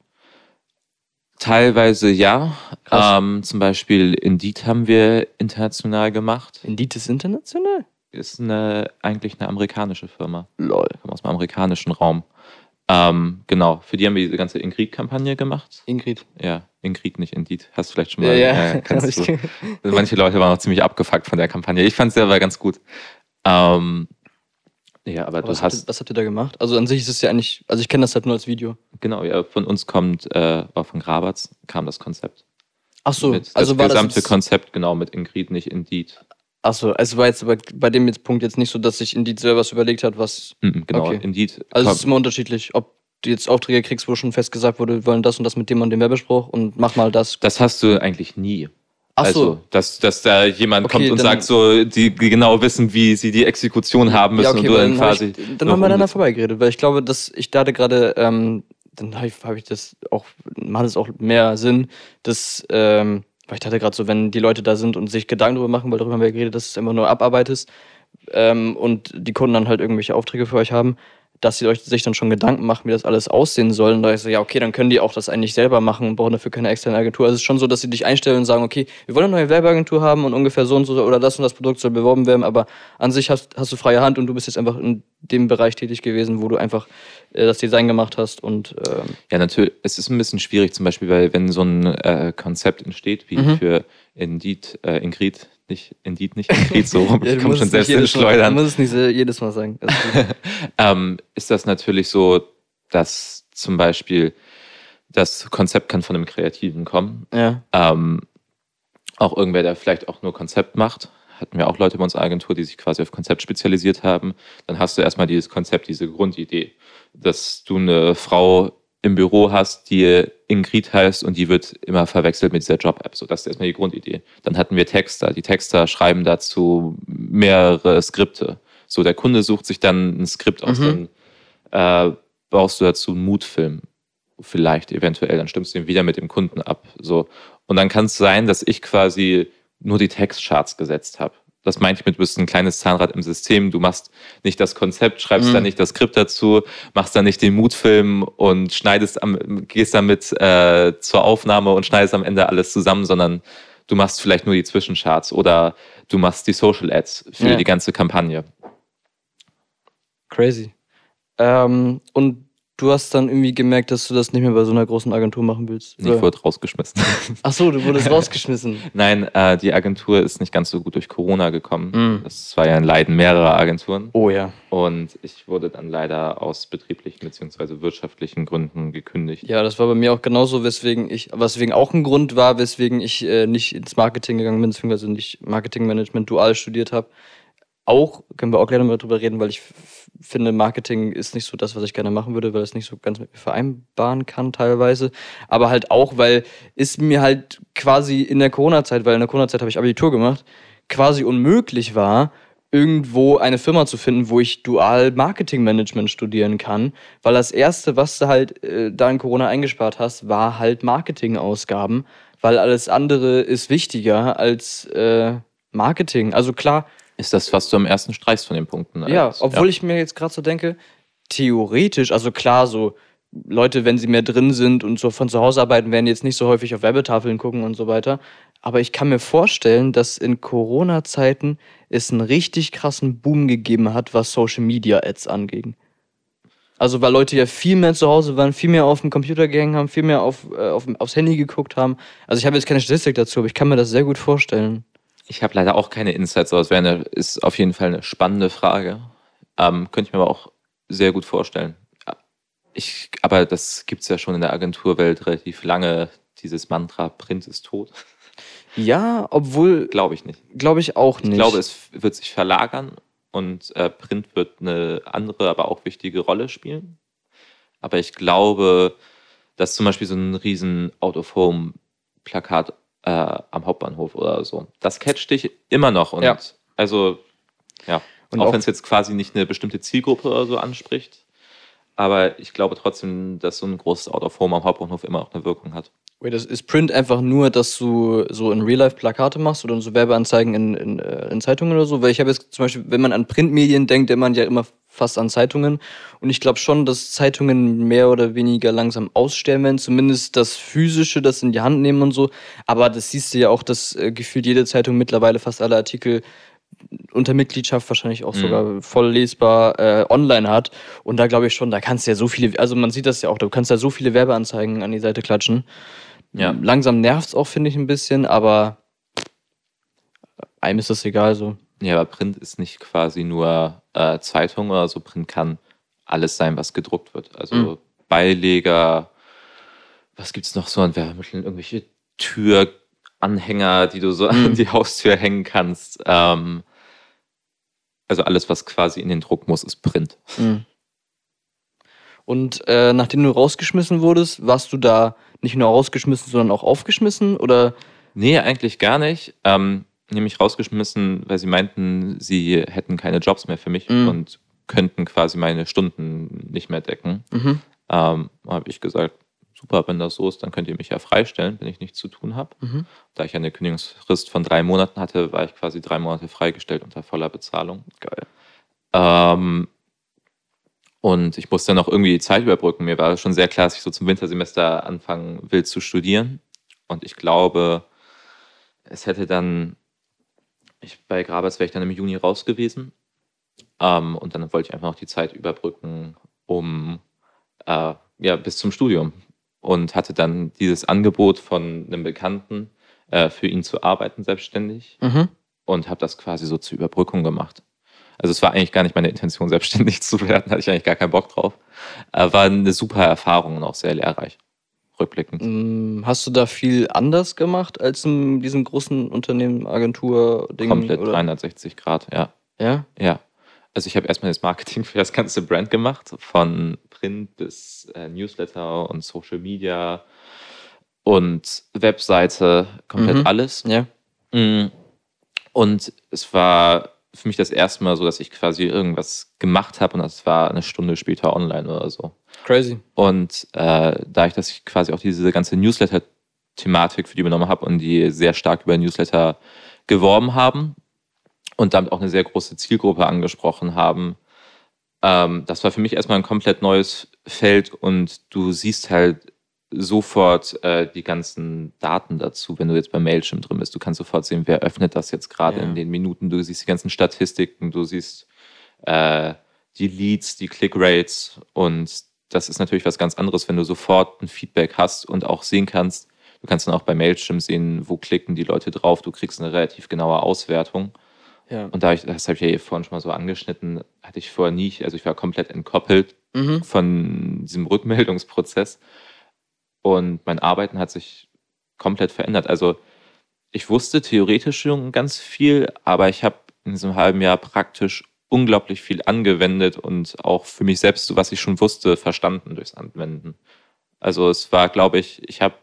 Speaker 3: Teilweise ja. Ähm, zum Beispiel Indeed haben wir international gemacht.
Speaker 1: Indeed ist international?
Speaker 3: Ist eine, eigentlich eine amerikanische Firma.
Speaker 1: Lol.
Speaker 3: Kommt aus dem amerikanischen Raum. Ähm, genau, für die haben wir diese ganze Ingrid-Kampagne gemacht.
Speaker 1: Ingrid.
Speaker 3: Ja, Ingrid, nicht Indeed. Hast du vielleicht schon mal. äh,
Speaker 1: Hab
Speaker 3: du.
Speaker 1: ich-
Speaker 3: Also manche Leute waren auch ziemlich abgefuckt von der Kampagne. Ich fand es selber ganz gut. Ähm, Ja, aber,
Speaker 1: Aber
Speaker 3: du
Speaker 1: was, habt
Speaker 3: hast,
Speaker 1: ihr, was habt ihr da gemacht? Also an sich ist es ja eigentlich, also ich kenne das halt nur als Video.
Speaker 3: genau, ja, von uns kommt, äh, auch von Grabatz kam das Konzept.
Speaker 1: Ach so,
Speaker 3: mit,
Speaker 1: also
Speaker 3: das
Speaker 1: war
Speaker 3: gesamte
Speaker 1: das jetzt,
Speaker 3: Konzept, genau, mit Ingrid, nicht Indeed.
Speaker 1: Ach so, also war jetzt aber bei dem jetzt Punkt jetzt nicht so, dass sich Indeed selber was überlegt hat, was.
Speaker 3: Mhm, genau,
Speaker 1: Okay.
Speaker 3: Indeed.
Speaker 1: Also es ist immer unterschiedlich, ob du jetzt Aufträge kriegst, wo schon fest gesagt wurde, wir wollen das und das mit dem und dem Werbespruch und mach mal das.
Speaker 3: das hast du eigentlich nie.
Speaker 1: Ach so.
Speaker 3: Also, dass, dass da jemand
Speaker 1: Okay,
Speaker 3: kommt und sagt, so, die, genau wissen, wie sie die Exekution haben müssen
Speaker 1: ja, okay,
Speaker 3: und du dann quasi.
Speaker 1: ich, dann haben wir dann vorbeigeredet, weil ich glaube, dass ich da gerade, ähm, dann habe ich, hab ich das auch, macht es auch mehr Sinn, dass, ähm, weil ich dachte gerade so, wenn die Leute da sind und sich Gedanken darüber machen, weil darüber haben wir geredet, dass es einfach nur abarbeitest ähm, und die Kunden dann halt irgendwelche Aufträge für euch haben, dass sie sich dann schon Gedanken machen, wie das alles aussehen soll. Und da ich so, ja, okay, dann können die auch das eigentlich selber machen und brauchen dafür keine externe Agentur. Also es ist schon so, dass sie dich einstellen und sagen, okay, wir wollen eine neue Werbeagentur haben und ungefähr so und so oder das und das Produkt soll beworben werden, aber an sich hast, hast du freie Hand und du bist jetzt einfach in dem Bereich tätig gewesen, wo du einfach äh, das Design gemacht hast und ähm,
Speaker 3: Ja, natürlich. Es ist ein bisschen schwierig, zum Beispiel, weil wenn so ein äh, Konzept entsteht, wie
Speaker 1: Mhm.
Speaker 3: für Indeed, äh, Ingrid, nicht Indeed, nicht Ingrid, so rum, ich komme schon selbst ins
Speaker 1: Mal-
Speaker 3: Schleudern.
Speaker 1: Du musst es nicht so jedes Mal sagen.
Speaker 3: Ähm, ist das natürlich so, dass zum Beispiel das Konzept kann von einem Kreativen kommen.
Speaker 1: ja.
Speaker 3: Ähm, auch irgendwer, der vielleicht auch nur Konzept macht. Hatten wir auch Leute bei unserer Agentur, die sich quasi auf Konzept spezialisiert haben. Dann hast du erstmal dieses Konzept, diese Grundidee, dass du eine Frau im Büro hast, die Ingrid heißt und die wird immer verwechselt mit dieser Job-App. So, das ist erstmal die Grundidee. Dann hatten wir Texter. Die Texter schreiben dazu mehrere Skripte. So, der Kunde sucht sich dann ein Skript aus,
Speaker 1: Mhm.
Speaker 3: dann äh, baust du dazu einen Mutfilm. Vielleicht, eventuell, dann stimmst du ihn wieder mit dem Kunden ab. So. Und dann kann es sein, dass ich quasi nur die Textcharts gesetzt habe. Das meinte ich mit, du bist ein kleines Zahnrad im System. Du machst nicht das Konzept, schreibst
Speaker 1: Mhm.
Speaker 3: dann nicht das Skript dazu, machst dann nicht den Mutfilm und schneidest am, gehst damit äh, zur Aufnahme und schneidest am Ende alles zusammen, sondern du machst vielleicht nur die Zwischencharts oder du machst die Social Ads für
Speaker 1: Ja.
Speaker 3: die ganze Kampagne.
Speaker 1: Crazy. Ähm, und du hast dann irgendwie gemerkt, dass du das nicht mehr bei so einer großen Agentur machen willst.
Speaker 3: Ich wurde rausgeschmissen.
Speaker 1: Ach so, du wurdest rausgeschmissen.
Speaker 3: Nein, äh, die Agentur ist nicht ganz so gut durch Corona gekommen.
Speaker 1: Mhm.
Speaker 3: Das war ja ein Leiden mehrerer Agenturen.
Speaker 1: Oh ja.
Speaker 3: Und ich wurde dann leider aus betrieblichen bzw. wirtschaftlichen Gründen gekündigt.
Speaker 1: Ja, das war bei mir auch genauso, weswegen ich, weswegen auch ein Grund war, weswegen ich äh, nicht ins Marketing gegangen bin, beziehungsweise nicht Marketingmanagement dual studiert habe. Auch, können wir auch gleich nochmal drüber reden, weil ich finde, Marketing ist nicht so das, was ich gerne machen würde, weil es nicht so ganz mit mir vereinbaren kann teilweise. Aber halt auch, weil es mir halt quasi in der Corona-Zeit, weil in der Corona-Zeit habe ich Abitur gemacht, quasi unmöglich war, irgendwo eine Firma zu finden, wo ich dual Marketingmanagement studieren kann, weil das erste, was du halt äh, da in Corona eingespart hast, war halt Marketingausgaben, weil alles andere ist wichtiger als äh, Marketing. Also klar,
Speaker 3: Ist das, was du am ersten streichst von den Punkten?
Speaker 1: ja,
Speaker 3: Also,
Speaker 1: obwohl ich mir jetzt gerade so denke, theoretisch, also klar, so Leute, wenn sie mehr drin sind und so von zu Hause arbeiten, werden jetzt nicht so häufig auf Werbetafeln gucken und so weiter. Aber ich kann mir vorstellen, dass in Corona-Zeiten es einen richtig krassen Boom gegeben hat, was Social Media Ads anging. Also weil Leute ja viel mehr zu Hause waren, viel mehr auf dem Computer gehangen haben, viel mehr auf, äh, auf, aufs Handy geguckt haben. Also ich habe jetzt keine Statistik dazu, aber ich kann mir das sehr gut vorstellen.
Speaker 3: Ich habe leider auch keine Insights, aber es wäre eine, ist auf jeden Fall eine spannende Frage. Ähm, könnte ich mir aber auch sehr gut vorstellen. Ich, aber das gibt es ja schon in der Agenturwelt relativ lange, dieses Mantra, Print ist tot.
Speaker 1: Ja, obwohl,
Speaker 3: Glaube ich nicht.
Speaker 1: glaube ich auch nicht.
Speaker 3: Ich glaube, es wird sich verlagern und äh, Print wird eine andere, aber auch wichtige Rolle spielen. Aber ich glaube, dass zum Beispiel so ein riesen Out-of-Home-Plakat äh, am Hauptbahnhof oder so, das catcht dich immer noch. Und
Speaker 1: Ja.
Speaker 3: also, ja,
Speaker 1: Und
Speaker 3: auch
Speaker 1: auch-
Speaker 3: wenn es jetzt quasi nicht eine bestimmte Zielgruppe oder so anspricht. Aber ich glaube trotzdem, dass so ein großes Out-of-Home am Hauptbahnhof immer auch eine Wirkung hat.
Speaker 1: Wait, das ist Print einfach nur, dass du so in Real Life Plakate machst oder so Werbeanzeigen in, in, äh, in Zeitungen oder so? Weil ich habe jetzt zum Beispiel, wenn man an Printmedien denkt, denkt man ja immer fast an Zeitungen. Und ich glaube schon, dass Zeitungen mehr oder weniger langsam aussterben werden, zumindest das Physische, das in die Hand nehmen und so. Aber das siehst du ja auch, dass äh, gefühlt jede Zeitung mittlerweile fast alle Artikel unter Mitgliedschaft wahrscheinlich auch
Speaker 3: Mhm.
Speaker 1: sogar voll lesbar äh, online hat. Und da glaube ich schon, da kannst du ja so viele, also man sieht das ja auch, du kannst ja so viele Werbeanzeigen an die Seite klatschen.
Speaker 3: Ja.
Speaker 1: Langsam nervt es auch, finde ich, ein bisschen, aber einem ist das egal so.
Speaker 3: Ja, aber Print ist nicht quasi nur äh, Zeitung oder so. Print kann alles sein, was gedruckt wird. Also
Speaker 1: Mhm.
Speaker 3: Beileger, was gibt es noch so an Werbemitteln? Irgendwelche Türanhänger, die du so an
Speaker 1: Mhm.
Speaker 3: die Haustür hängen kannst. Ähm, also alles, was quasi in den Druck muss, ist Print.
Speaker 1: Mhm. Und äh, nachdem du rausgeschmissen wurdest, warst du da nicht nur rausgeschmissen, sondern auch aufgeschmissen? Oder?
Speaker 3: Nee, eigentlich gar nicht. Ähm, nämlich rausgeschmissen, weil sie meinten, sie hätten keine Jobs mehr für mich
Speaker 1: Mhm.
Speaker 3: und könnten quasi meine Stunden nicht mehr decken.
Speaker 1: Mhm.
Speaker 3: Ähm, habe ich gesagt, super, wenn das so ist, dann könnt ihr mich ja freistellen, wenn ich nichts zu tun habe.
Speaker 1: Mhm.
Speaker 3: Da ich eine Kündigungsfrist von drei Monaten hatte, war ich quasi drei Monate freigestellt unter voller Bezahlung.
Speaker 1: Geil.
Speaker 3: Ähm, und ich musste dann auch irgendwie die Zeit überbrücken. Mir war schon sehr klar, dass ich so zum Wintersemester anfangen will zu studieren. Und ich glaube, es hätte dann, ich, bei Grabers wäre ich dann im Juni raus gewesen. Ähm, und dann wollte ich einfach noch die Zeit überbrücken, um äh, ja, bis zum Studium. Und hatte dann dieses Angebot von einem Bekannten, äh, für ihn zu arbeiten, selbstständig
Speaker 1: Mhm.
Speaker 3: und habe das quasi so zur Überbrückung gemacht. Also es war eigentlich gar nicht meine Intention, selbstständig zu werden, hatte ich eigentlich gar keinen Bock drauf. Äh, war eine super Erfahrung und auch sehr lehrreich, rückblickend.
Speaker 1: Mm, Hast du da viel anders gemacht als in diesem großen Unternehmen, Agentur, Ding?
Speaker 3: Komplett
Speaker 1: oder?
Speaker 3: 360 Grad, ja.
Speaker 1: Ja?
Speaker 3: Ja. Also ich habe erstmal das Marketing für das ganze Brand gemacht, von Print bis äh, Newsletter und Social Media und Webseite, komplett
Speaker 1: Mhm.
Speaker 3: alles.
Speaker 1: Ja.
Speaker 3: Mm. Und es war für mich das erste Mal so, dass ich quasi irgendwas gemacht habe und das war eine Stunde später online oder so.
Speaker 1: Crazy.
Speaker 3: Und äh, da ich das ich quasi auch diese ganze Newsletter-Thematik für die übernommen habe und die sehr stark über Newsletter geworben haben und damit auch eine sehr große Zielgruppe angesprochen haben, ähm, das war für mich erstmal ein komplett neues Feld und du siehst halt sofort äh, die ganzen Daten dazu, wenn du jetzt bei Mailchimp drin bist. Du kannst sofort sehen, wer öffnet das jetzt gerade
Speaker 1: Ja.
Speaker 3: in den Minuten. Du siehst die ganzen Statistiken, du siehst äh, die Leads, die Click-Rates und das ist natürlich was ganz anderes, wenn du sofort ein Feedback hast und auch sehen kannst. Du kannst dann auch bei Mailchimp sehen, wo klicken die Leute drauf. Du kriegst eine relativ genaue Auswertung.
Speaker 1: Ja.
Speaker 3: Und da ich, das habe ich ja hier vorhin schon mal so angeschnitten, hatte ich vorher nie, also ich war komplett entkoppelt
Speaker 1: Mhm.
Speaker 3: von diesem Rückmeldungsprozess. Und mein Arbeiten hat sich komplett verändert. Also ich wusste theoretisch schon ganz viel, aber ich habe in diesem halben Jahr praktisch unglaublich viel angewendet und auch für mich selbst, was ich schon wusste, verstanden durchs Anwenden. Also es war, glaube ich, ich habe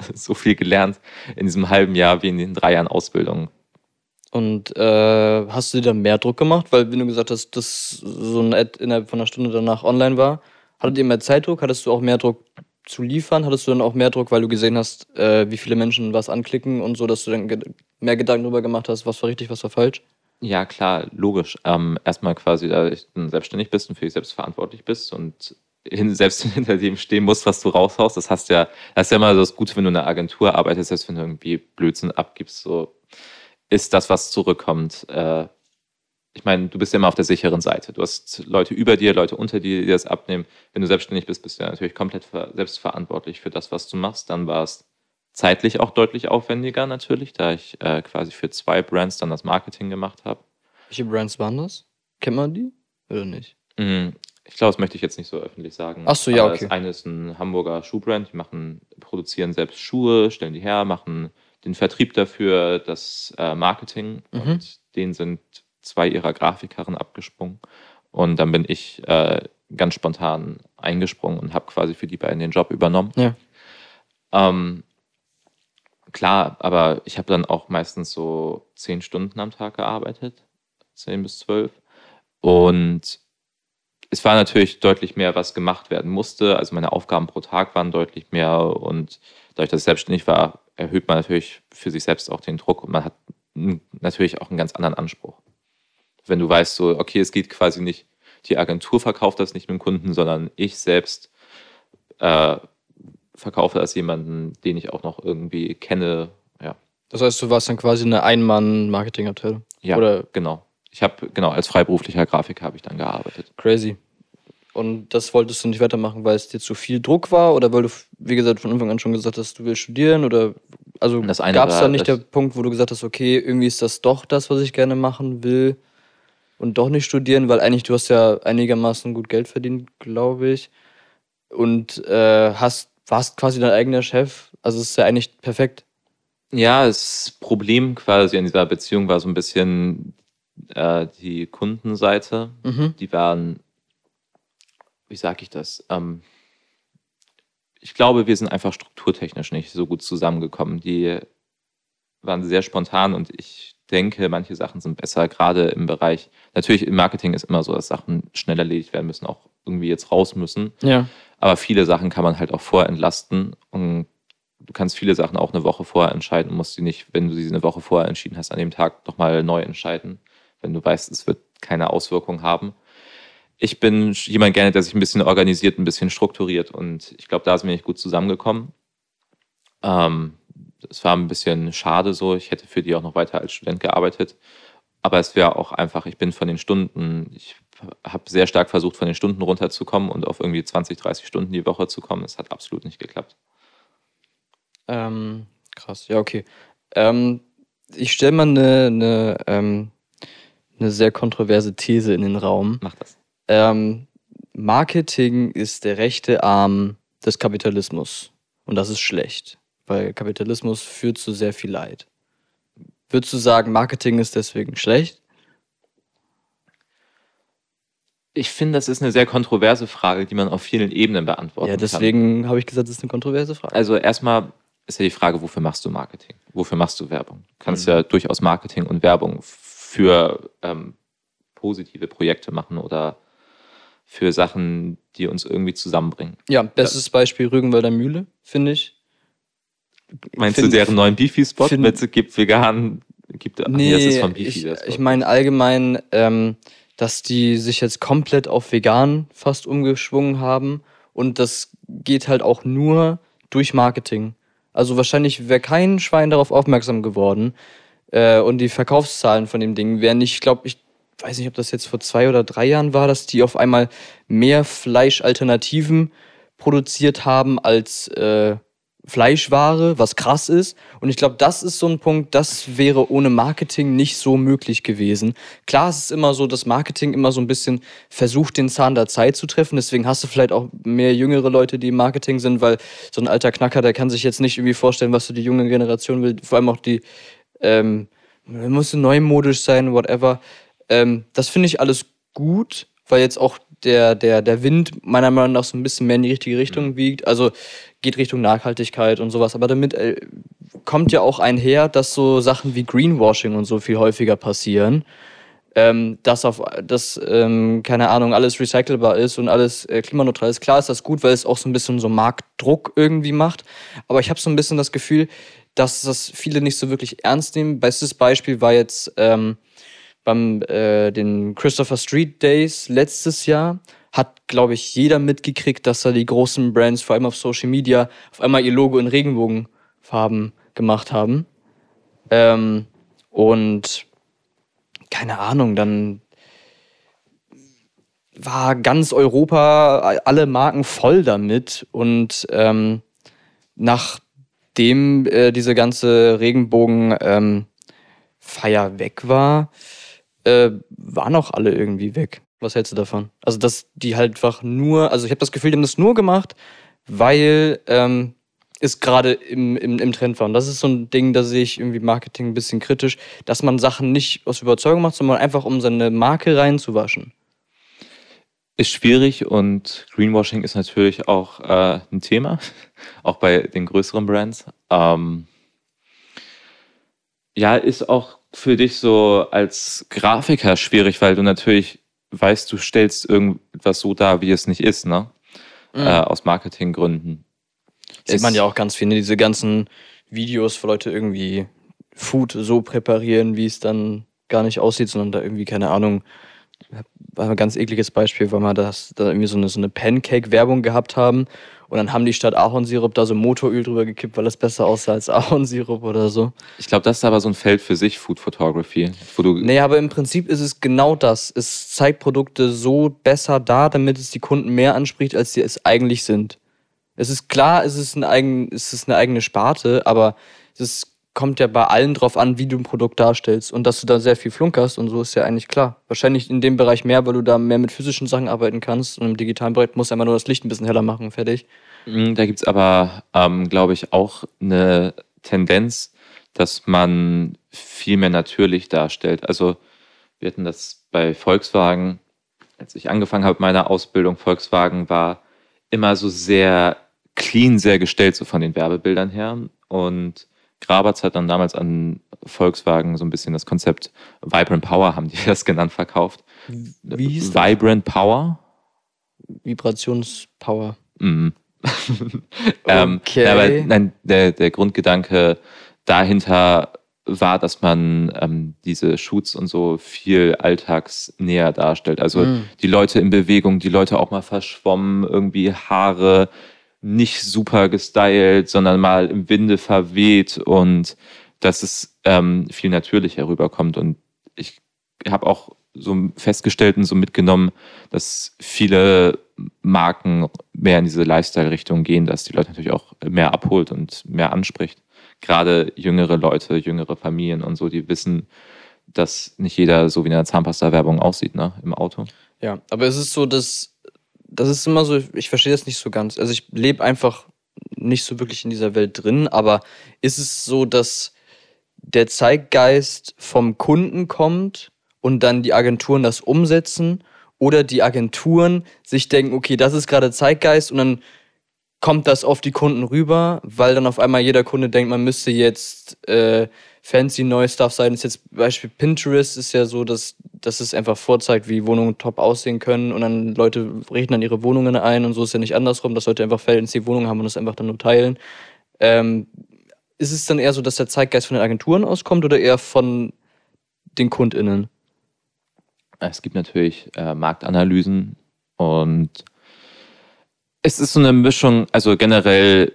Speaker 3: so viel gelernt in diesem halben Jahr wie in den drei Jahren Ausbildung.
Speaker 1: Und äh, hast du dir dann mehr Druck gemacht? Weil, wenn du gesagt hast, dass so ein Ad innerhalb von einer Stunde danach online war, hattet ihr mehr Zeitdruck? Hattest du auch mehr Druck zu liefern? Hattest du dann auch mehr Druck, weil du gesehen hast, äh, wie viele Menschen was anklicken und so, dass du dann ge mehr Gedanken darüber gemacht hast, was war richtig, was war falsch?
Speaker 3: Ja, klar, logisch. Ähm, erstmal quasi, da dann selbstständig bist und für dich selbst verantwortlich bist und hin, selbst hinter dem stehen musst, was du raushaust. Das hast ja, das ist ja immer das Gute, wenn du in einer Agentur arbeitest, selbst wenn du irgendwie Blödsinn abgibst, so ist das, was zurückkommt. Äh, ich meine, du bist ja immer auf der sicheren Seite. Du hast Leute über dir, Leute unter dir, die das abnehmen. Wenn du selbstständig bist, bist du ja natürlich komplett ver selbstverantwortlich für das, was du machst. Dann war es zeitlich auch deutlich aufwendiger natürlich, da ich äh, quasi für zwei Brands dann das Marketing gemacht habe.
Speaker 1: Welche Brands waren das? Kennt man die? Oder nicht?
Speaker 3: Mm, Ich glaube, das möchte ich jetzt nicht so öffentlich sagen.
Speaker 1: Ach so, ja, okay.
Speaker 3: Das eine ist ein Hamburger Schuhbrand, die machen, produzieren selbst Schuhe, stellen die her, machen den Vertrieb dafür, das äh, Marketing
Speaker 1: Mhm.
Speaker 3: und denen sind zwei ihrer Grafikerinnen abgesprungen. Und dann bin ich äh, ganz spontan eingesprungen und habe quasi für die beiden den Job übernommen.
Speaker 1: Ja.
Speaker 3: Ähm, klar, aber ich habe dann auch meistens so zehn Stunden am Tag gearbeitet, zehn bis zwölf. Und es war natürlich deutlich mehr, was gemacht werden musste. Also meine Aufgaben pro Tag waren deutlich mehr und dadurch, dass ich selbstständig war, erhöht man natürlich für sich selbst auch den Druck und man hat natürlich auch einen ganz anderen Anspruch. Wenn du weißt, so, okay, es geht quasi nicht, die Agentur verkauft das nicht mit dem Kunden, sondern ich selbst äh, verkaufe das jemanden, den ich auch noch irgendwie kenne. Ja,
Speaker 1: Das heißt, du warst dann quasi eine Ein-Mann-Marketing-Abteilung.
Speaker 3: ja
Speaker 1: Oder
Speaker 3: genau. Ich habe, genau, als freiberuflicher Grafiker habe ich dann gearbeitet.
Speaker 1: crazy. Und das wolltest du nicht weitermachen, weil es dir zu viel Druck war? Oder weil du, wie gesagt, von Anfang an schon gesagt hast, du willst studieren? Oder Also gab es da nicht der Punkt, wo du gesagt hast, okay, irgendwie ist das doch das, was ich gerne machen will und doch nicht studieren, weil eigentlich du hast ja einigermaßen gut Geld verdient, glaube ich. Und äh, hast, warst quasi dein eigener Chef. Also es ist ja eigentlich perfekt.
Speaker 3: Ja, das Problem quasi an dieser Beziehung war so ein bisschen äh, die Kundenseite.
Speaker 1: Mhm.
Speaker 3: Die waren, wie sage ich das? Ähm, ich glaube, wir sind einfach strukturtechnisch nicht so gut zusammengekommen. Die waren sehr spontan und ich denke, manche Sachen sind besser, gerade im Bereich, natürlich im Marketing ist immer so, dass Sachen schnell erledigt werden müssen, auch irgendwie jetzt raus müssen.
Speaker 1: Ja.
Speaker 3: Aber viele Sachen kann man halt auch vorentlasten und du kannst viele Sachen auch eine Woche vorher entscheiden und musst sie nicht, wenn du sie eine Woche vorher entschieden hast, an dem Tag nochmal neu entscheiden, wenn du weißt, es wird keine Auswirkung haben. Ich bin jemand gerne, der sich ein bisschen organisiert, ein bisschen strukturiert und ich glaube, da sind wir nicht gut zusammengekommen. Ähm, es war ein bisschen schade so. Ich hätte für die auch noch weiter als Student gearbeitet. Aber es wäre auch einfach, ich bin von den Stunden, ich habe sehr stark versucht, von den Stunden runterzukommen und auf irgendwie 20, 30 Stunden die Woche zu kommen. Es hat absolut nicht geklappt.
Speaker 1: Ähm, krass, ja, okay. Ähm, ich stelle mal eine, eine, ähm, eine sehr kontroverse These in den Raum.
Speaker 3: Mach das.
Speaker 1: Ähm, Marketing ist der rechte Arm des Kapitalismus. Und das ist schlecht, weil Kapitalismus führt zu sehr viel Leid. Würdest du sagen, Marketing ist deswegen schlecht?
Speaker 3: Ich finde, das ist eine sehr kontroverse Frage, die man auf vielen Ebenen beantworten
Speaker 1: ja,
Speaker 3: kann.
Speaker 1: deswegen habe ich gesagt, das ist eine kontroverse Frage.
Speaker 3: Also erstmal ist ja die Frage, wofür machst du Marketing? Wofür machst du Werbung? Du kannst
Speaker 1: Mhm.
Speaker 3: ja durchaus Marketing und Werbung für ähm, positive Projekte machen oder für Sachen, die uns irgendwie zusammenbringen.
Speaker 1: ja, bestes Beispiel Rügenwalder Mühle, finde ich.
Speaker 3: Meinst
Speaker 1: Find-
Speaker 3: du deren neuen Beefy-Spot mit gibt vegan, gibt, nee, das ist von Beefy.
Speaker 1: ich, ich meine allgemein, ähm, dass die sich jetzt komplett auf vegan fast umgeschwungen haben und das geht halt auch nur durch Marketing. Also wahrscheinlich wäre kein Schwein darauf aufmerksam geworden äh, und die Verkaufszahlen von dem Ding wären nicht, ich glaube, ich weiß nicht, ob das jetzt vor zwei oder drei Jahren war, dass die auf einmal mehr Fleischalternativen produziert haben als äh, Fleischware, was krass ist. Und ich glaube, das ist so ein Punkt, das wäre ohne Marketing nicht so möglich gewesen. Klar, es ist immer so, dass Marketing immer so ein bisschen versucht, den Zahn der Zeit zu treffen. Deswegen hast du vielleicht auch mehr jüngere Leute, die im Marketing sind, weil so ein alter Knacker, der kann sich jetzt nicht irgendwie vorstellen, was so die junge Generation will. Vor allem auch die, ähm, muss neumodisch sein, whatever. Ähm, das finde ich alles gut, weil jetzt auch der, der, der Wind meiner Meinung nach so ein bisschen mehr in die richtige Richtung wiegt. Also geht Richtung Nachhaltigkeit und sowas. Aber damit äh, kommt ja auch einher, dass so Sachen wie Greenwashing und so viel häufiger passieren. Ähm, dass auf dass, ähm, keine Ahnung, alles recycelbar ist und alles äh, klimaneutral ist. Klar ist das gut, weil es auch so ein bisschen so Marktdruck irgendwie macht. Aber ich habe so ein bisschen das Gefühl, dass das viele nicht so wirklich ernst nehmen. Bestes Beispiel war jetzt ähm, beim äh, den Christopher Street Days letztes Jahr hat, glaube ich, jeder mitgekriegt, dass da die großen Brands, vor allem auf Social Media, auf einmal ihr Logo in Regenbogenfarben gemacht haben. Ähm, und keine Ahnung, dann war ganz Europa, alle Marken voll damit. Und ähm, nachdem äh, diese ganze Regenbogen ähm, weg war, äh, waren auch alle irgendwie weg. Was hältst du davon? Also, dass die halt einfach nur, also ich habe das Gefühl, die haben das nur gemacht, weil ähm, es gerade im, im, im Trend war. Und das ist so ein Ding, da sehe ich irgendwie Marketing ein bisschen kritisch, dass man Sachen nicht aus Überzeugung macht, sondern einfach um seine Marke reinzuwaschen.
Speaker 3: Ist schwierig und Greenwashing ist natürlich auch äh, ein Thema, auch bei den größeren Brands. Ähm, ja, ist auch für dich so als Grafiker schwierig, weil du natürlich weißt, du stellst irgendwas so dar, wie es nicht ist, ne? Äh, aus Marketinggründen.
Speaker 1: Sieht
Speaker 3: Es-
Speaker 1: man ja auch ganz viel, ne? diese ganzen Videos, wo Leute irgendwie Food so präparieren, wie es dann gar nicht aussieht, sondern da irgendwie, keine Ahnung, war ein ganz ekliges Beispiel, weil wir das, da irgendwie so eine, so eine Pancake-Werbung gehabt haben und dann haben die statt Ahornsirup da so Motoröl drüber gekippt, weil das besser aussah als Ahornsirup oder so.
Speaker 3: Ich glaube, das ist aber so ein Feld für sich, Food Photography, wo du
Speaker 1: Nee, aber im Prinzip ist es genau das. Es zeigt Produkte so besser dar, damit es die Kunden mehr anspricht, als sie es eigentlich sind. Es ist klar, es ist, ein eigen, es ist eine eigene Sparte, aber es ist, kommt ja bei allen drauf an, wie du ein Produkt darstellst. Und dass du da sehr viel flunkerst und so ist ja eigentlich klar. Wahrscheinlich in dem Bereich mehr, weil du da mehr mit physischen Sachen arbeiten kannst. Und im digitalen Bereich musst du einfach nur das Licht ein bisschen heller machen, fertig.
Speaker 3: Mm, da gibt es aber, ähm, glaube ich, auch eine Tendenz, dass man viel mehr natürlich darstellt. Also wir hatten das bei Volkswagen, als ich angefangen habe mit meiner Ausbildung, Volkswagen war immer so sehr clean, sehr gestellt, so von den Werbebildern her. Und Grabatz hat dann damals an Volkswagen so ein bisschen das Konzept Vibrant Power, haben die das genannt, verkauft.
Speaker 1: Wie hieß
Speaker 3: das? Vibrant Power.
Speaker 1: Vibrationspower.
Speaker 3: Mhm. ähm,
Speaker 1: Okay.
Speaker 3: aber nein, der, der Grundgedanke dahinter war, dass man ähm, diese Shoots und so viel alltagsnäher darstellt. Also
Speaker 1: Mhm.
Speaker 3: die Leute in Bewegung, die Leute auch mal verschwommen, irgendwie Haare nicht super gestylt, sondern mal im Winde verweht und dass es ähm, viel natürlicher rüberkommt. Und ich habe auch so festgestellt und so mitgenommen, dass viele Marken mehr in diese Lifestyle-Richtung gehen, dass die Leute natürlich auch mehr abholt und mehr anspricht. Gerade jüngere Leute, jüngere Familien und so, die wissen, dass nicht jeder so wie in der Zahnpasta-Werbung aussieht, ne, im Auto.
Speaker 1: Ja, aber es ist so, dass das ist immer so, ich verstehe das nicht so ganz. Also ich lebe einfach nicht so wirklich in dieser Welt drin, aber ist es so, dass der Zeitgeist vom Kunden kommt und dann die Agenturen das umsetzen oder die Agenturen sich denken, okay, das ist gerade Zeitgeist und dann kommt das auf die Kunden rüber, weil dann auf einmal jeder Kunde denkt, man müsste jetzt äh, fancy neue Stuff sein. Das ist jetzt Beispiel Pinterest ist ja so, dass, dass es einfach vorzeigt, wie Wohnungen top aussehen können und dann Leute richten dann ihre Wohnungen ein und so ist ja nicht andersrum, dass Leute einfach fancy Wohnungen haben und das einfach dann nur teilen. Ähm, ist es dann eher so, dass der Zeitgeist von den Agenturen auskommt oder eher von den KundInnen?
Speaker 3: Es gibt natürlich äh, Marktanalysen und es ist so eine Mischung, also generell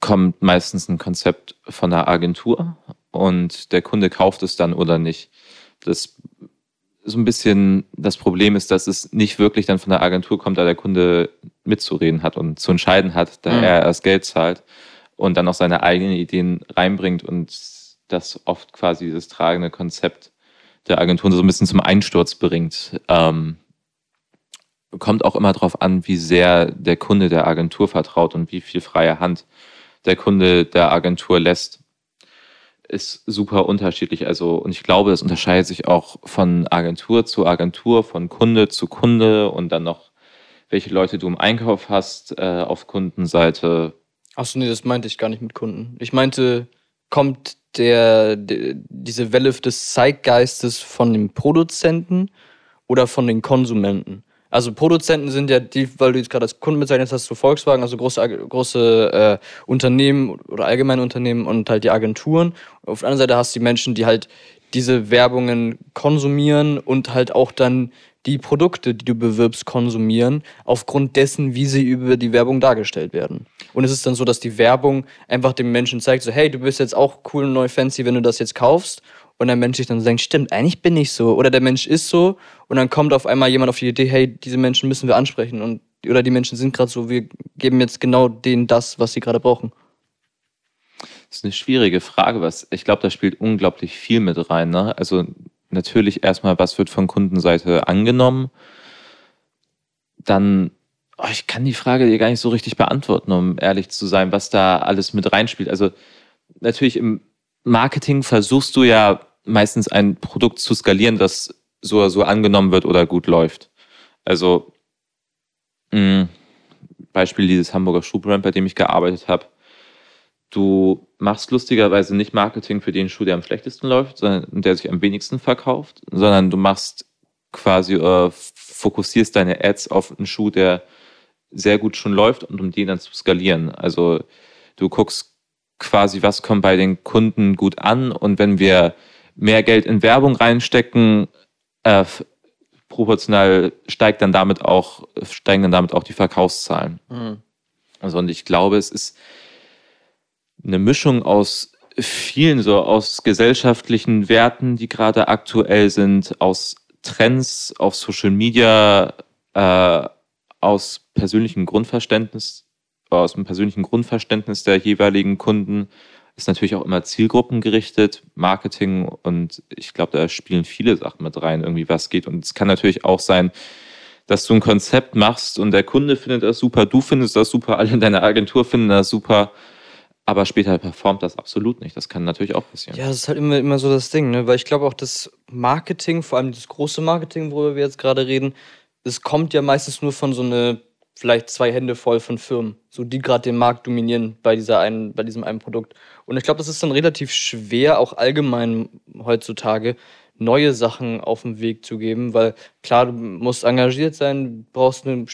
Speaker 3: kommt meistens ein Konzept von der Agentur und der Kunde kauft es dann oder nicht. Das so ein bisschen das Problem ist, dass es nicht wirklich dann von der Agentur kommt, da der Kunde mitzureden hat und zu entscheiden hat, da
Speaker 1: Mhm.
Speaker 3: er erst Geld zahlt und dann auch seine eigenen Ideen reinbringt und das oft quasi dieses tragende Konzept der Agenturen so ein bisschen zum Einsturz bringt. Ähm, kommt auch immer darauf an, wie sehr der Kunde der Agentur vertraut und wie viel freie Hand der Kunde der Agentur lässt. Ist super unterschiedlich. Also, und ich glaube, das unterscheidet sich auch von Agentur zu Agentur, von Kunde zu Kunde und dann noch, welche Leute du im Einkauf hast äh, auf Kundenseite.
Speaker 1: Achso, nee, das meinte ich gar nicht mit Kunden. Ich meinte, kommt der, der diese Welle des Zeitgeistes von dem Produzenten oder von den Konsumenten? Also Produzenten sind ja die, weil du jetzt gerade als Kunden bezeichnet hast, so Volkswagen, also große, große äh, Unternehmen oder allgemeine Unternehmen und halt die Agenturen. Auf der anderen Seite hast du die Menschen, die halt diese Werbungen konsumieren und halt auch dann die Produkte, die du bewirbst, konsumieren, aufgrund dessen, wie sie über die Werbung dargestellt werden. Und es ist dann so, dass die Werbung einfach dem Menschen zeigt, so, hey, du bist jetzt auch cool und neu fancy, wenn du das jetzt kaufst. Und der Mensch sich dann denkt, stimmt, eigentlich bin ich so. Oder der Mensch ist so. Und dann kommt auf einmal jemand auf die Idee, hey, diese Menschen müssen wir ansprechen. Und, oder die Menschen sind gerade so, wir geben jetzt genau denen das, was sie gerade brauchen.
Speaker 3: Das ist eine schwierige Frage, was ich glaube, da spielt unglaublich viel mit rein. Ne? Also natürlich erstmal, was wird von Kundenseite angenommen? Dann, oh, ich kann die Frage dir gar nicht so richtig beantworten, um ehrlich zu sein, was da alles mit reinspielt. Also natürlich im Marketing versuchst du ja meistens ein Produkt zu skalieren, das so so angenommen wird oder gut läuft. Also mh, Beispiel dieses Hamburger Schuhbrand, bei dem ich gearbeitet habe. Du machst lustigerweise nicht Marketing für den Schuh, der am schlechtesten läuft, sondern der sich am wenigsten verkauft, sondern du machst quasi, äh, fokussierst deine Ads auf einen Schuh, der sehr gut schon läuft und um den dann zu skalieren. Also du guckst quasi, was kommt bei den Kunden gut an und wenn wir mehr Geld in Werbung reinstecken, äh, proportional steigt dann damit auch, steigen dann damit auch die Verkaufszahlen. Also und ich glaube, es ist eine Mischung aus vielen, so aus gesellschaftlichen Werten, die gerade aktuell sind, aus Trends auf Social Media, äh, aus persönlichem Grundverständnis aus dem persönlichen Grundverständnis der jeweiligen Kunden ist natürlich auch immer zielgruppengerichtet, Marketing und ich glaube, da spielen viele Sachen mit rein, irgendwie was geht. Und es kann natürlich auch sein, dass du ein Konzept machst und der Kunde findet das super, du findest das super, alle in deiner Agentur finden das super, aber später performt das absolut nicht. Das kann natürlich auch passieren.
Speaker 1: Ja, das ist halt immer, immer so das Ding, ne? weil ich glaube auch, das Marketing, vor allem das große Marketing, worüber wir jetzt gerade reden, es kommt ja meistens nur von so eine vielleicht zwei Hände voll von Firmen, so die gerade den Markt dominieren bei dieser einen, bei diesem einen Produkt. Und ich glaube, das ist dann relativ schwer, auch allgemein heutzutage neue Sachen auf den Weg zu geben, weil klar, du musst engagiert sein, brauchst eine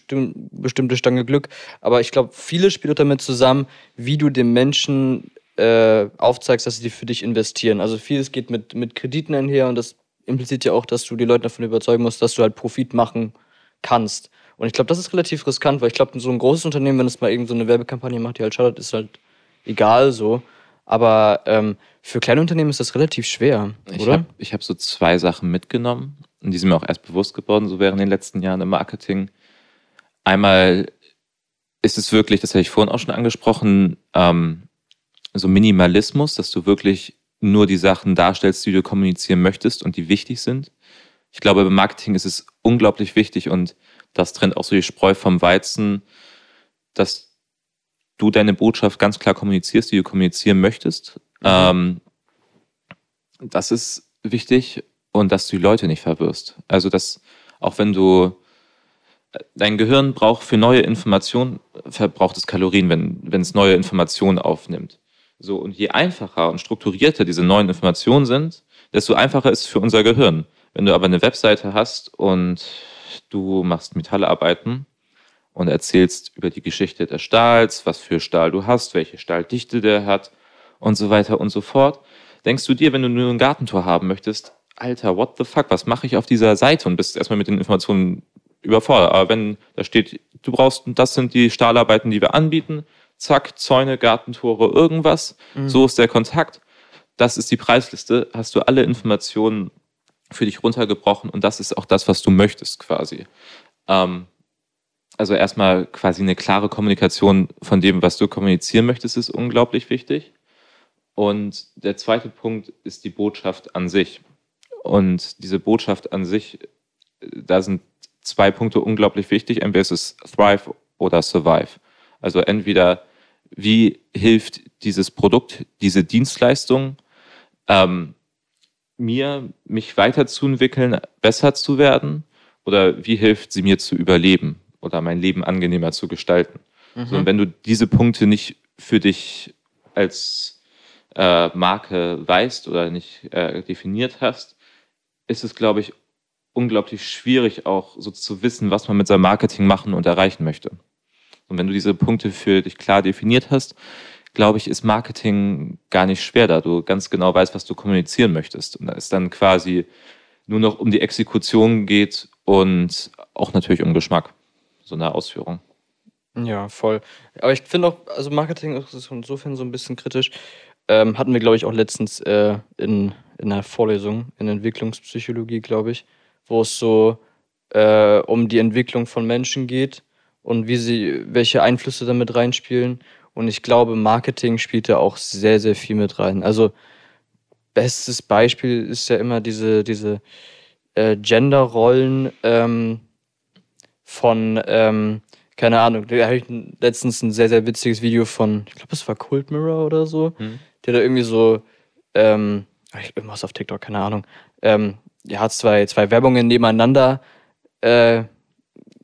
Speaker 1: bestimmte Stange Glück, aber ich glaube, viele spielt damit zusammen, wie du den Menschen äh, aufzeigst, dass sie für dich investieren. Also vieles geht mit, mit Krediten einher und das impliziert ja auch, dass du die Leute davon überzeugen musst, dass du halt Profit machen kannst. Und ich glaube, das ist relativ riskant, weil ich glaube, so ein großes Unternehmen, wenn es mal irgendeine so Werbekampagne macht, die halt schadet, ist halt egal so. Aber ähm, für kleine Unternehmen ist das relativ schwer,
Speaker 3: ich Hab, ich habe so zwei Sachen mitgenommen und die sind mir auch erst bewusst geworden, so während den letzten Jahren im Marketing. Einmal ist es wirklich, das hatte ich vorhin auch schon angesprochen, ähm, so Minimalismus, dass du wirklich nur die Sachen darstellst, die du kommunizieren möchtest und die wichtig sind. Ich glaube, beim Marketing ist es unglaublich wichtig und das trennt auch so die Spreu vom Weizen, dass du deine Botschaft ganz klar kommunizierst, die du kommunizieren möchtest. Mhm. Ähm, das ist wichtig und dass du die Leute nicht verwirrst. Also, dass auch wenn du dein Gehirn braucht für neue Informationen, verbraucht es Kalorien, wenn, wenn es neue Informationen aufnimmt. So, und je einfacher und strukturierter diese neuen Informationen sind, desto einfacher ist es für unser Gehirn. Wenn du aber eine Webseite hast und du machst Metallarbeiten und erzählst über die Geschichte des Stahls, was für Stahl du hast, welche Stahldichte der hat und so weiter und so fort. Denkst du dir, wenn du nur ein Gartentor haben möchtest, Alter, what the fuck, was mache ich auf dieser Seite und bist erstmal mit den Informationen überfordert. Aber wenn da steht, du brauchst, das sind die Stahlarbeiten, die wir anbieten, zack, Zäune, Gartentore, irgendwas, mhm. so ist der Kontakt, das ist die Preisliste, hast du alle Informationen für dich runtergebrochen und das ist auch das, was du möchtest quasi. Ähm, also erstmal quasi eine klare Kommunikation von dem, was du kommunizieren möchtest, ist unglaublich wichtig. Und der zweite Punkt ist die Botschaft an sich. Und diese Botschaft an sich, da sind zwei Punkte unglaublich wichtig. Entweder ist es Thrive oder Survive. Also entweder, wie hilft dieses Produkt, diese Dienstleistung ähm, mir, mich weiterzuentwickeln, besser zu werden? Oder wie hilft sie mir zu überleben oder mein Leben angenehmer zu gestalten? Mhm. So, und wenn du diese Punkte nicht für dich als äh, Marke weißt oder nicht äh, definiert hast, ist es, glaube ich, unglaublich schwierig auch so zu wissen, was man mit seinem Marketing machen und erreichen möchte. Und wenn du diese Punkte für dich klar definiert hast, glaube ich, ist Marketing gar nicht schwer, da du ganz genau weißt, was du kommunizieren möchtest. Und da es dann quasi nur noch um die Exekution geht und auch natürlich um Geschmack, so eine Ausführung.
Speaker 1: Ja, voll. Aber ich finde auch, also Marketing ist insofern so ein bisschen kritisch. Ähm, hatten wir, glaube ich, auch letztens äh, in, in einer Vorlesung in Entwicklungspsychologie, glaube ich, wo es so äh, um die Entwicklung von Menschen geht und wie sie, welche Einflüsse damit reinspielen. Und ich glaube, Marketing spielt da auch sehr, sehr viel mit rein. Also, bestes Beispiel ist ja immer diese, diese äh, Gender-Rollen ähm, von, ähm, keine Ahnung, da habe ich letztens ein sehr, sehr witziges Video von, ich glaube, es war Cult Mirror oder so, mhm. der da irgendwie so, ähm, irgendwas auf TikTok, keine Ahnung, ähm, ja, hat zwei, zwei Werbungen nebeneinander äh,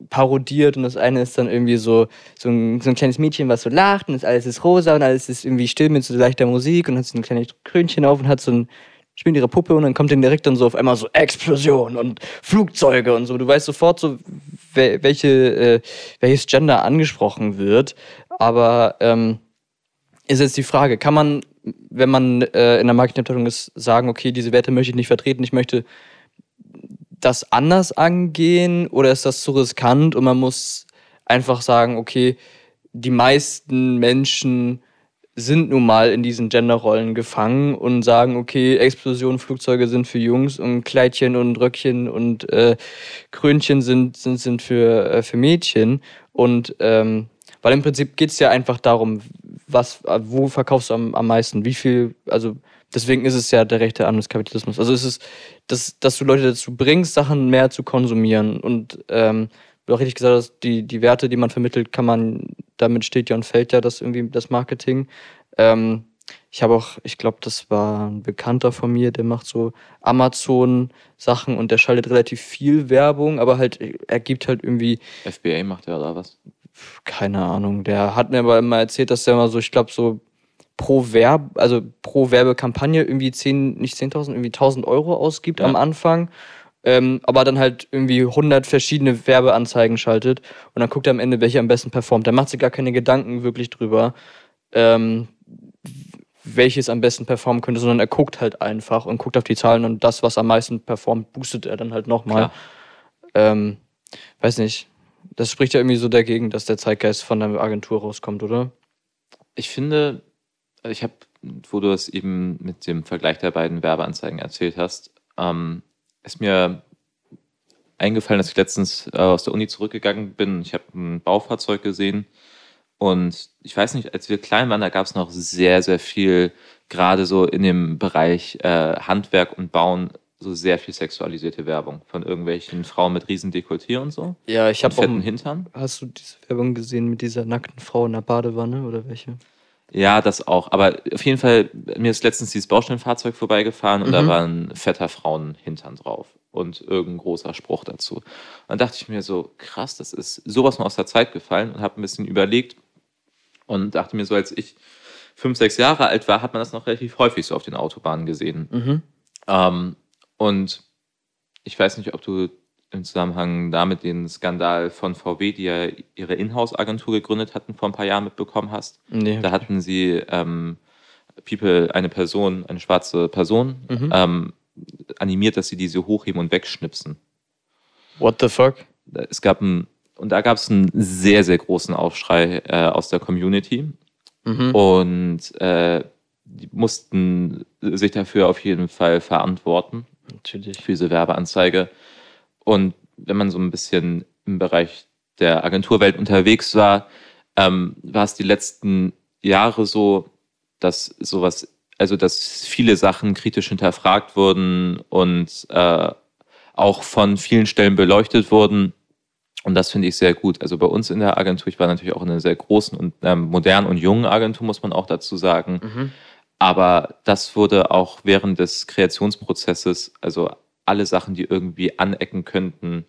Speaker 1: parodiert und das eine ist dann irgendwie so, so, ein, so ein kleines Mädchen, was so lacht und alles ist rosa und alles ist irgendwie still mit so leichter Musik und hat so ein kleines Krönchen auf und hat so ein, spielt ihre Puppe und dann kommt dann direkt dann so auf einmal so Explosion und Flugzeuge und so. Du weißt sofort so, welche, äh, welches Gender angesprochen wird, aber ähm, ist jetzt die Frage, kann man, wenn man äh, in der Marketingabteilung ist, sagen, okay, diese Werte möchte ich nicht vertreten, ich möchte das anders angehen oder ist das zu riskant und man muss einfach sagen, okay, die meisten Menschen sind nun mal in diesen Genderrollen gefangen und sagen, okay, Explosionen, Flugzeuge sind für Jungs und Kleidchen und Röckchen und äh, Krönchen sind, sind, sind für, äh, für Mädchen. Und ähm, Weil im Prinzip geht es ja einfach darum, was, wo verkaufst du am, am meisten, wie viel, also deswegen ist es ja der rechte Arm des Kapitalismus. Also es ist, dass, dass du Leute dazu bringst, Sachen mehr zu konsumieren. Und ähm, du auch richtig gesagt hast, die, die Werte, die man vermittelt, kann man, damit steht ja und fällt ja das irgendwie das Marketing. Ähm, ich habe auch, ich glaube, das war ein Bekannter von mir, der macht so Amazon-Sachen und der schaltet relativ viel Werbung, aber halt, er gibt halt irgendwie.
Speaker 3: FBA macht er oder was?
Speaker 1: Keine Ahnung. Der hat mir aber immer erzählt, dass der mal so, ich glaube, so pro Werb, also pro Werbekampagne irgendwie 10, nicht 10.000, irgendwie 1.000 Euro ausgibt ja. am Anfang. Ähm, aber dann halt irgendwie 100 verschiedene Werbeanzeigen schaltet und dann guckt er am Ende, welche am besten performt. Da macht sich gar keine Gedanken wirklich drüber. Ähm, welches am besten performen könnte, sondern er guckt halt einfach und guckt auf die Zahlen und das, was am meisten performt, boostet er dann halt nochmal. Ähm, weiß nicht. Das spricht ja irgendwie so dagegen, dass der Zeitgeist von der Agentur rauskommt, oder?
Speaker 3: Ich finde, ich habe, wo du es eben mit dem Vergleich der beiden Werbeanzeigen erzählt hast, ähm, ist mir eingefallen, dass ich letztens äh, aus der Uni zurückgegangen bin. Ich habe ein Baufahrzeug gesehen und ich weiß nicht, als wir klein waren, da gab es noch sehr, sehr viel, gerade so in dem Bereich äh, Handwerk und Bauen, so sehr viel sexualisierte Werbung von irgendwelchen Frauen mit riesen Dekolleté und so.
Speaker 1: Ja, ich habe
Speaker 3: fetten Hintern.
Speaker 1: Hast du diese Werbung gesehen mit dieser nackten Frau in der Badewanne oder welche?
Speaker 3: Ja, das auch. Aber auf jeden Fall, mir ist letztens dieses Baustellenfahrzeug vorbeigefahren und mhm. da war ein fetter Frauenhintern drauf und irgendein großer Spruch dazu. Und dann dachte ich mir so, krass, das ist sowas mal aus der Zeit gefallen und habe ein bisschen überlegt, und dachte mir so, als ich fünf, sechs Jahre alt war, hat man das noch relativ häufig so auf den Autobahnen gesehen. Mhm. Ähm, und ich weiß nicht, ob du im Zusammenhang damit den Skandal von VW, die ja ihre Inhouse-Agentur gegründet hatten, vor ein paar Jahren mitbekommen hast. Nee. Da hatten sie ähm, People, eine Person, eine schwarze Person, mhm. ähm, animiert, dass sie diese hochheben und wegschnipsen.
Speaker 1: What the fuck?
Speaker 3: Es gab ein und da gab es einen sehr, sehr großen Aufschrei äh, aus der Community. Mhm. Und äh, die mussten sich dafür auf jeden Fall verantworten.
Speaker 1: Natürlich.
Speaker 3: Für diese Werbeanzeige. Und wenn man so ein bisschen im Bereich der Agenturwelt unterwegs war, ähm, war es die letzten Jahre so, dass sowas, also dass viele Sachen kritisch hinterfragt wurden und äh, auch von vielen Stellen beleuchtet wurden, und das finde ich sehr gut. Also bei uns in der Agentur, ich war natürlich auch in einer sehr großen und ähm, modernen und jungen Agentur, muss man auch dazu sagen. Mhm. Aber das wurde auch während des Kreationsprozesses, also alle Sachen, die irgendwie anecken könnten,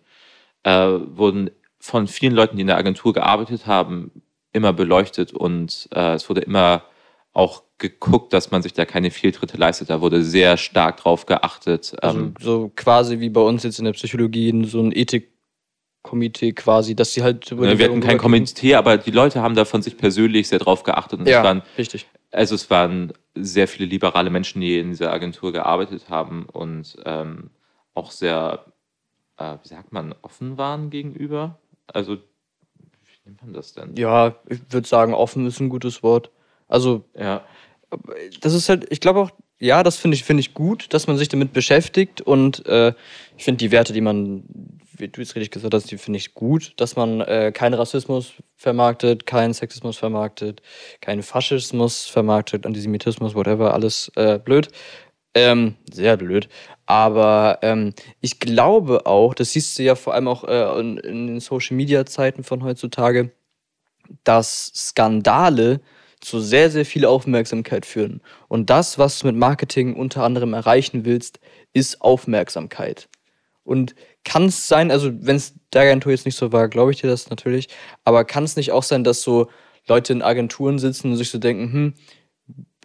Speaker 3: äh, wurden von vielen Leuten, die in der Agentur gearbeitet haben, immer beleuchtet und äh, es wurde immer auch geguckt, dass man sich da keine Fehltritte leistet. Da wurde sehr stark drauf geachtet.
Speaker 1: Also ähm, so quasi wie bei uns jetzt in der Psychologie so ein Ethik Komitee quasi, dass sie halt
Speaker 3: über ja, Wir hatten kein Komitee, aber die Leute haben da von sich persönlich sehr drauf geachtet. Und
Speaker 1: ja, es waren, richtig.
Speaker 3: Also es waren sehr viele liberale Menschen, die in dieser Agentur gearbeitet haben und ähm, auch sehr, äh, wie sagt man, offen waren gegenüber. Also wie nennt man das denn?
Speaker 1: Ja, ich würde sagen, offen ist ein gutes Wort. Also ja. Das ist halt, ich glaube auch, ja, das finde ich, finde ich gut, dass man sich damit beschäftigt und äh, ich finde die Werte, die man wie du es richtig gesagt hast, die finde ich gut, dass man äh, keinen Rassismus vermarktet, keinen Sexismus vermarktet, keinen Faschismus vermarktet, Antisemitismus, whatever, alles äh, blöd. Ähm, sehr blöd. Aber ähm, ich glaube auch, das siehst du ja vor allem auch äh, in, in den Social Media Zeiten von heutzutage, dass Skandale zu sehr, sehr viel Aufmerksamkeit führen. Und das, was du mit Marketing unter anderem erreichen willst, ist Aufmerksamkeit. Und kann es sein, also wenn es der Agentur jetzt nicht so war, glaube ich dir das natürlich, aber kann es nicht auch sein, dass so Leute in Agenturen sitzen und sich so denken, hm,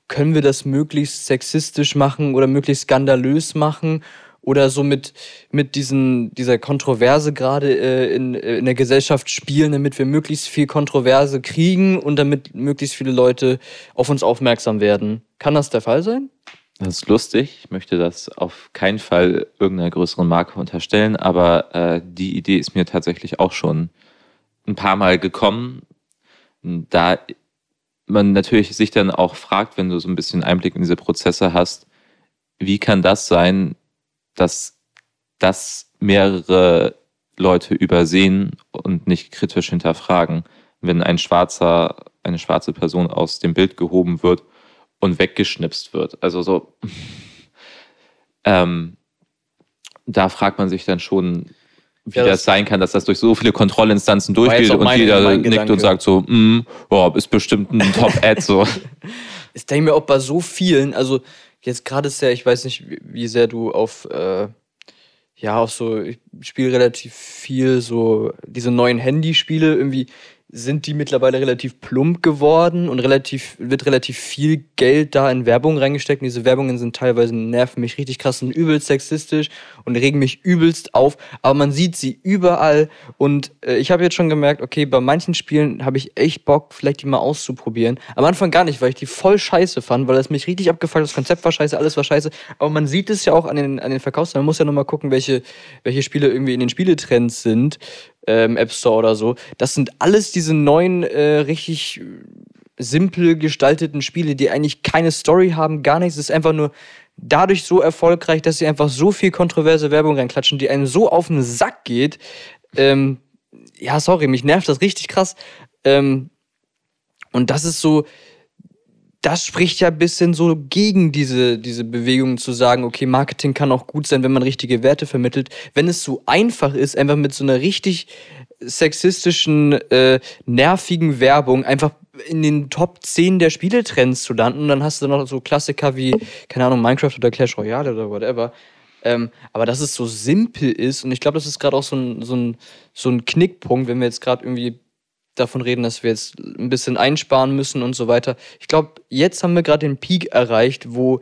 Speaker 1: können wir das möglichst sexistisch machen oder möglichst skandalös machen oder so mit, mit diesen, dieser Kontroverse gerade äh, in, äh, in der Gesellschaft spielen, damit wir möglichst viel Kontroverse kriegen und damit möglichst viele Leute auf uns aufmerksam werden. Kann das der Fall sein?
Speaker 3: Das ist lustig. Ich möchte das auf keinen Fall irgendeiner größeren Marke unterstellen, aber äh, die Idee ist mir tatsächlich auch schon ein paar Mal gekommen. Da man natürlich sich dann auch fragt, wenn du so ein bisschen Einblick in diese Prozesse hast, wie kann das sein, dass das mehrere Leute übersehen und nicht kritisch hinterfragen, wenn ein schwarzer, eine schwarze Person aus dem Bild gehoben wird und weggeschnipst wird. Also so, ähm, da fragt man sich dann schon, wie
Speaker 1: Ja,
Speaker 3: das,
Speaker 1: das-
Speaker 3: sein kann, dass das durch so viele Kontrollinstanzen durchgeht und jeder nickt
Speaker 1: Gedanke.
Speaker 3: und sagt so, mm, ja, ist bestimmt ein Top-Ad so.
Speaker 1: Ich denke mir auch bei so vielen, also jetzt gerade ist ja, ich weiß nicht, wie- wie sehr du auf, äh, ja, auf so, ich spiele relativ viel so diese neuen Handyspiele, irgendwie sind die mittlerweile relativ plump geworden und relativ, wird relativ viel Geld da in Werbung reingesteckt. Und diese Werbungen sind teilweise nerven mich richtig krass und übelst sexistisch und regen mich übelst auf. Aber man sieht sie überall. Und äh, ich habe jetzt schon gemerkt, okay, bei manchen Spielen habe ich echt Bock, vielleicht die mal auszuprobieren. Am Anfang gar nicht, weil ich die voll scheiße fand, weil das mich richtig hat. Das Konzept war scheiße, alles war scheiße. Aber man sieht es ja auch an den, an den Verkaufszahlen. Man muss ja nochmal gucken, welche, welche Spiele irgendwie in den Spieletrends sind. Ähm, App Store oder so. Das sind alles diese neuen, äh, richtig simpel gestalteten Spiele, die eigentlich keine Story haben, gar nichts. Es ist einfach nur dadurch so erfolgreich, dass sie einfach so viel kontroverse Werbung reinklatschen, die einem so auf den Sack geht. Ähm, ja, sorry, mich nervt das richtig krass. Ähm, und das ist so, das spricht ja ein bisschen so gegen diese, diese Bewegung zu sagen, okay, Marketing kann auch gut sein, wenn man richtige Werte vermittelt. Wenn es so einfach ist, einfach mit so einer richtig sexistischen, äh, nervigen Werbung einfach in den Top 10 der Spieletrends zu landen. Dann hast du noch so Klassiker wie, keine Ahnung, Minecraft oder Clash Royale oder whatever. Ähm, aber dass es so simpel ist, und ich glaube, das ist gerade auch so ein, so, ein, so ein Knickpunkt, wenn wir jetzt gerade irgendwie davon reden, dass wir jetzt ein bisschen einsparen müssen und so weiter. Ich glaube, jetzt haben wir gerade den Peak erreicht, wo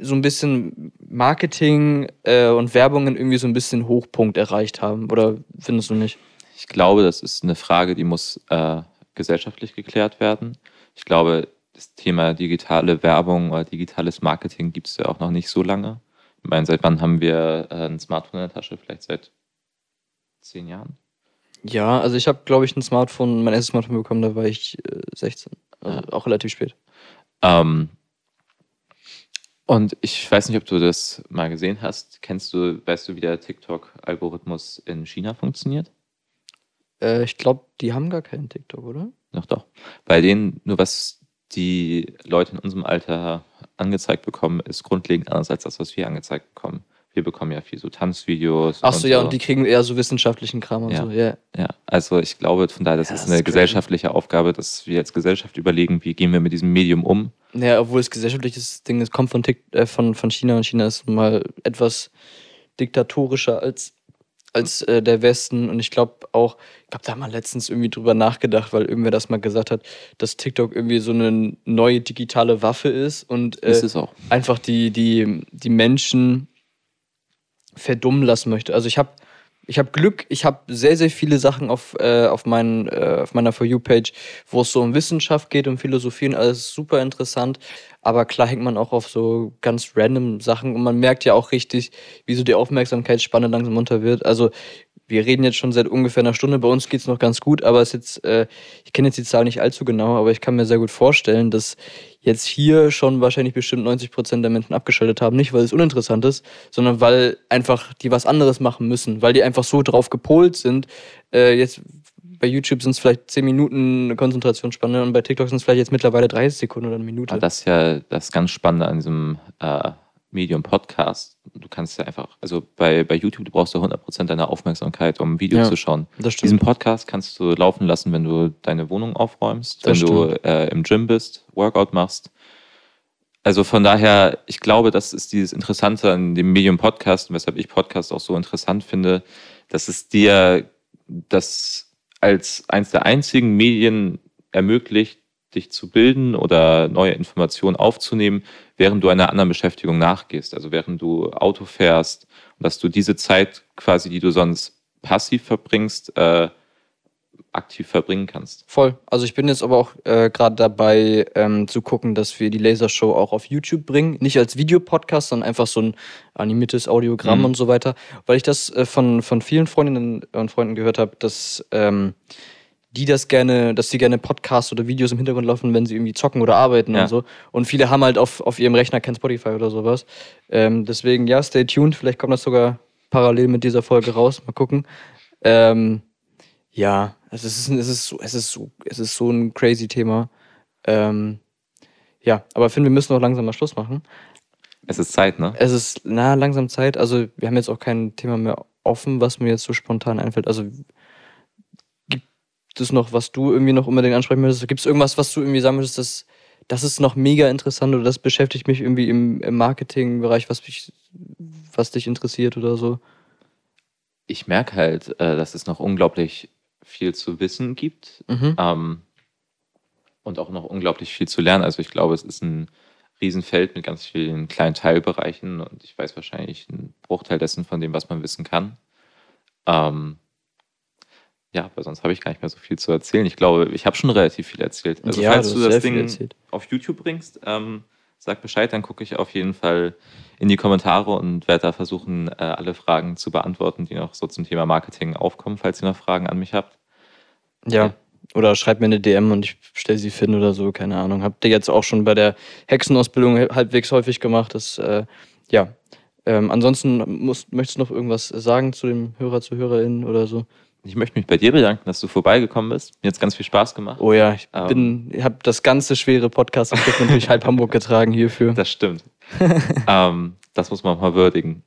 Speaker 1: so ein bisschen Marketing äh, und Werbungen irgendwie so ein bisschen Hochpunkt erreicht haben. Oder findest du nicht?
Speaker 3: Ich glaube, das ist eine Frage, die muss äh, gesellschaftlich geklärt werden. Ich glaube, das Thema digitale Werbung oder digitales Marketing gibt es ja auch noch nicht so lange. Ich meine, seit wann haben wir äh, ein Smartphone in der Tasche? Vielleicht seit zehn Jahren?
Speaker 1: Ja, also ich habe, glaube ich, ein Smartphone, mein erstes Smartphone bekommen, da war ich äh, 16. Also
Speaker 3: Ja.
Speaker 1: auch relativ spät.
Speaker 3: Ähm, und ich weiß nicht, ob du das mal gesehen hast. Kennst du, weißt du, wie der TikTok-Algorithmus in China funktioniert?
Speaker 1: Äh, ich glaube, die haben gar keinen TikTok, oder?
Speaker 3: Doch, doch. Bei denen, nur was die Leute in unserem Alter angezeigt bekommen, ist grundlegend anders als das, was wir angezeigt bekommen. Wir bekommen ja viel so Tanzvideos.
Speaker 1: Ach so, ja, und die kriegen eher so wissenschaftlichen Kram und
Speaker 3: Ja.
Speaker 1: so. Ja.
Speaker 3: Ja, also ich glaube, von daher, das
Speaker 1: Ja,
Speaker 3: ist
Speaker 1: das
Speaker 3: eine
Speaker 1: ist crazy.
Speaker 3: gesellschaftliche Aufgabe, dass wir als Gesellschaft überlegen, wie gehen wir mit diesem Medium um.
Speaker 1: Naja, obwohl es gesellschaftliches Ding ist, kommt von, Tik äh, von, von China und China ist mal etwas diktatorischer als, als äh, der Westen. Und ich glaube auch, ich glaube, da haben wir letztens irgendwie drüber nachgedacht, weil irgendwer das mal gesagt hat, dass TikTok irgendwie so eine neue digitale Waffe ist und äh,
Speaker 3: ist
Speaker 1: einfach die, die, die Menschen verdummen lassen möchte. Also ich habe ich hab Glück, ich habe sehr, sehr viele Sachen auf, äh, auf, meinen, äh, auf meiner For You-Page, wo es so um Wissenschaft geht, um Philosophie und alles super interessant. Aber klar hängt man auch auf so ganz random Sachen und man merkt ja auch richtig, wie so die Aufmerksamkeitsspanne langsam runter wird. Also wir reden jetzt schon seit ungefähr einer Stunde, bei uns geht's noch ganz gut, aber es jetzt, äh, ich kenne jetzt die Zahl nicht allzu genau, aber ich kann mir sehr gut vorstellen, dass jetzt hier schon wahrscheinlich bestimmt 90 Prozent der Menschen abgeschaltet haben. Nicht, weil es uninteressant ist, sondern weil einfach die was anderes machen müssen, weil die einfach so drauf gepolt sind. Äh, jetzt bei YouTube sind es vielleicht 10 Minuten Konzentrationsspanne und bei TikTok sind es vielleicht jetzt mittlerweile 30 Sekunden oder eine Minute.
Speaker 3: Aber das ist ja das ganz Spannende an diesem äh, Medium Podcast. Du kannst ja einfach, also bei, bei YouTube, du brauchst ja 100% deiner Aufmerksamkeit, um ein Video
Speaker 1: Ja,
Speaker 3: zu schauen.
Speaker 1: das
Speaker 3: Diesen
Speaker 1: stimmt.
Speaker 3: Podcast kannst du laufen lassen, wenn du deine Wohnung aufräumst,
Speaker 1: Das
Speaker 3: wenn du äh, im Gym bist, Workout machst. Also von daher, ich glaube, das ist dieses Interessante an dem Medium Podcast und weshalb ich Podcast auch so interessant finde, dass es dir das als eins der einzigen Medien ermöglicht, dich zu bilden oder neue Informationen aufzunehmen, während du einer anderen Beschäftigung nachgehst. Also während du Auto fährst und dass du diese Zeit quasi, die du sonst passiv verbringst, äh, aktiv verbringen kannst.
Speaker 1: Voll. Also ich bin jetzt aber auch äh, gerade dabei ähm, zu gucken, dass wir die Lasershow auch auf YouTube bringen. Nicht als Videopodcast, sondern einfach so ein animiertes Audiogramm
Speaker 3: Mhm.
Speaker 1: und so weiter. Weil ich das äh, von, von vielen Freundinnen und Freunden gehört habe, dass ähm, die das gerne, dass sie gerne Podcasts oder Videos im Hintergrund laufen, wenn sie irgendwie zocken oder arbeiten
Speaker 3: Ja.
Speaker 1: und so. Und viele haben halt auf, auf ihrem Rechner kein Spotify oder sowas. Ähm, deswegen, ja, stay tuned. Vielleicht kommt das sogar parallel mit dieser Folge raus. Mal gucken. Ähm, Ja, es ist, es ist, so, es ist, so, es ist so ein crazy Thema. Ähm, ja, aber Finn, wir müssen auch langsam mal Schluss machen.
Speaker 3: Es ist Zeit, ne?
Speaker 1: Es ist na, langsam Zeit. Also, wir haben jetzt auch kein Thema mehr offen, was mir jetzt so spontan einfällt. Also, gibt es noch, was du irgendwie noch unbedingt ansprechen möchtest? Gibt es irgendwas, was du irgendwie sagen würdest, das, das ist noch mega interessant oder das beschäftigt mich irgendwie im, im Marketingbereich, was, mich, was dich interessiert oder so?
Speaker 3: Ich merke halt, äh, dass es noch unglaublich viel zu wissen gibt
Speaker 1: Mhm.
Speaker 3: ähm, und auch noch unglaublich viel zu lernen. Also ich glaube, es ist ein Riesenfeld mit ganz vielen kleinen Teilbereichen und ich weiß wahrscheinlich einen Bruchteil dessen von dem, was man wissen kann. Ähm, ja, aber sonst habe ich gar nicht mehr so viel zu erzählen. Ich glaube, ich habe schon relativ viel erzählt. Also
Speaker 1: Ja,
Speaker 3: falls
Speaker 1: du
Speaker 3: das Ding auf YouTube bringst, ähm, sag Bescheid, dann gucke ich auf jeden Fall in die Kommentare und werde da versuchen, äh, alle Fragen zu beantworten, die noch so zum Thema Marketing aufkommen, falls ihr noch Fragen an mich habt.
Speaker 1: Ja. Oder schreib mir eine DM und ich stelle sie Finn oder so, keine Ahnung. Habt ihr jetzt auch schon bei der Hexenausbildung halbwegs häufig gemacht. Das, äh, ja. Ähm, ansonsten musst, möchtest du noch irgendwas sagen zu dem Hörer, zu HörerInnen oder so?
Speaker 3: Ich möchte mich bei dir bedanken, dass du vorbeigekommen bist. Mir hat es ganz viel Spaß gemacht.
Speaker 1: Oh ja, ich
Speaker 3: Ähm.
Speaker 1: bin, ich habe das ganze schwere Podcast-Equipment durch halb Hamburg getragen hierfür.
Speaker 3: Das stimmt. ähm, das muss man mal würdigen.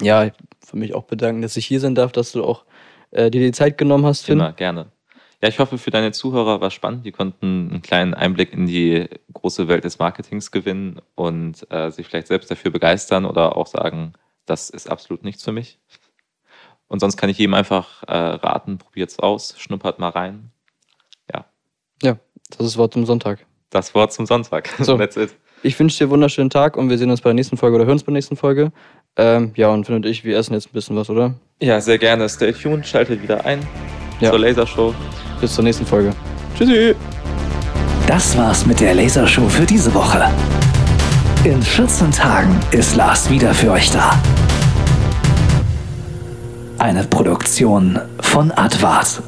Speaker 1: Ja, ich will mich auch bedanken, dass ich hier sein darf, dass du auch äh, dir die Zeit genommen hast, Finn.
Speaker 3: Immer gerne. Ja, ich hoffe, für deine Zuhörer war es spannend. Die konnten einen kleinen Einblick in die große Welt des Marketings gewinnen und äh, sich vielleicht selbst dafür begeistern oder auch sagen, das ist absolut nichts für mich. Und sonst kann ich jedem einfach äh, raten, probiert es aus, schnuppert mal rein.
Speaker 1: Ja, das ist Wort zum Sonntag.
Speaker 3: Das Wort zum Sonntag.
Speaker 1: So.
Speaker 3: That's it.
Speaker 1: Ich wünsche dir einen wunderschönen Tag und wir sehen uns bei der nächsten Folge oder hören uns bei der nächsten Folge. Ähm, ja, und Finn und ich, wir essen jetzt ein bisschen was, oder?
Speaker 3: Ja, sehr gerne. Stay tuned, schaltet wieder ein
Speaker 1: Ja.
Speaker 3: zur Lasershow.
Speaker 1: Bis zur nächsten Folge.
Speaker 3: Tschüssi.
Speaker 2: Das war's mit der Lasershow für diese Woche. In 14 Tagen ist Lars wieder für euch da. Eine Produktion von Advart.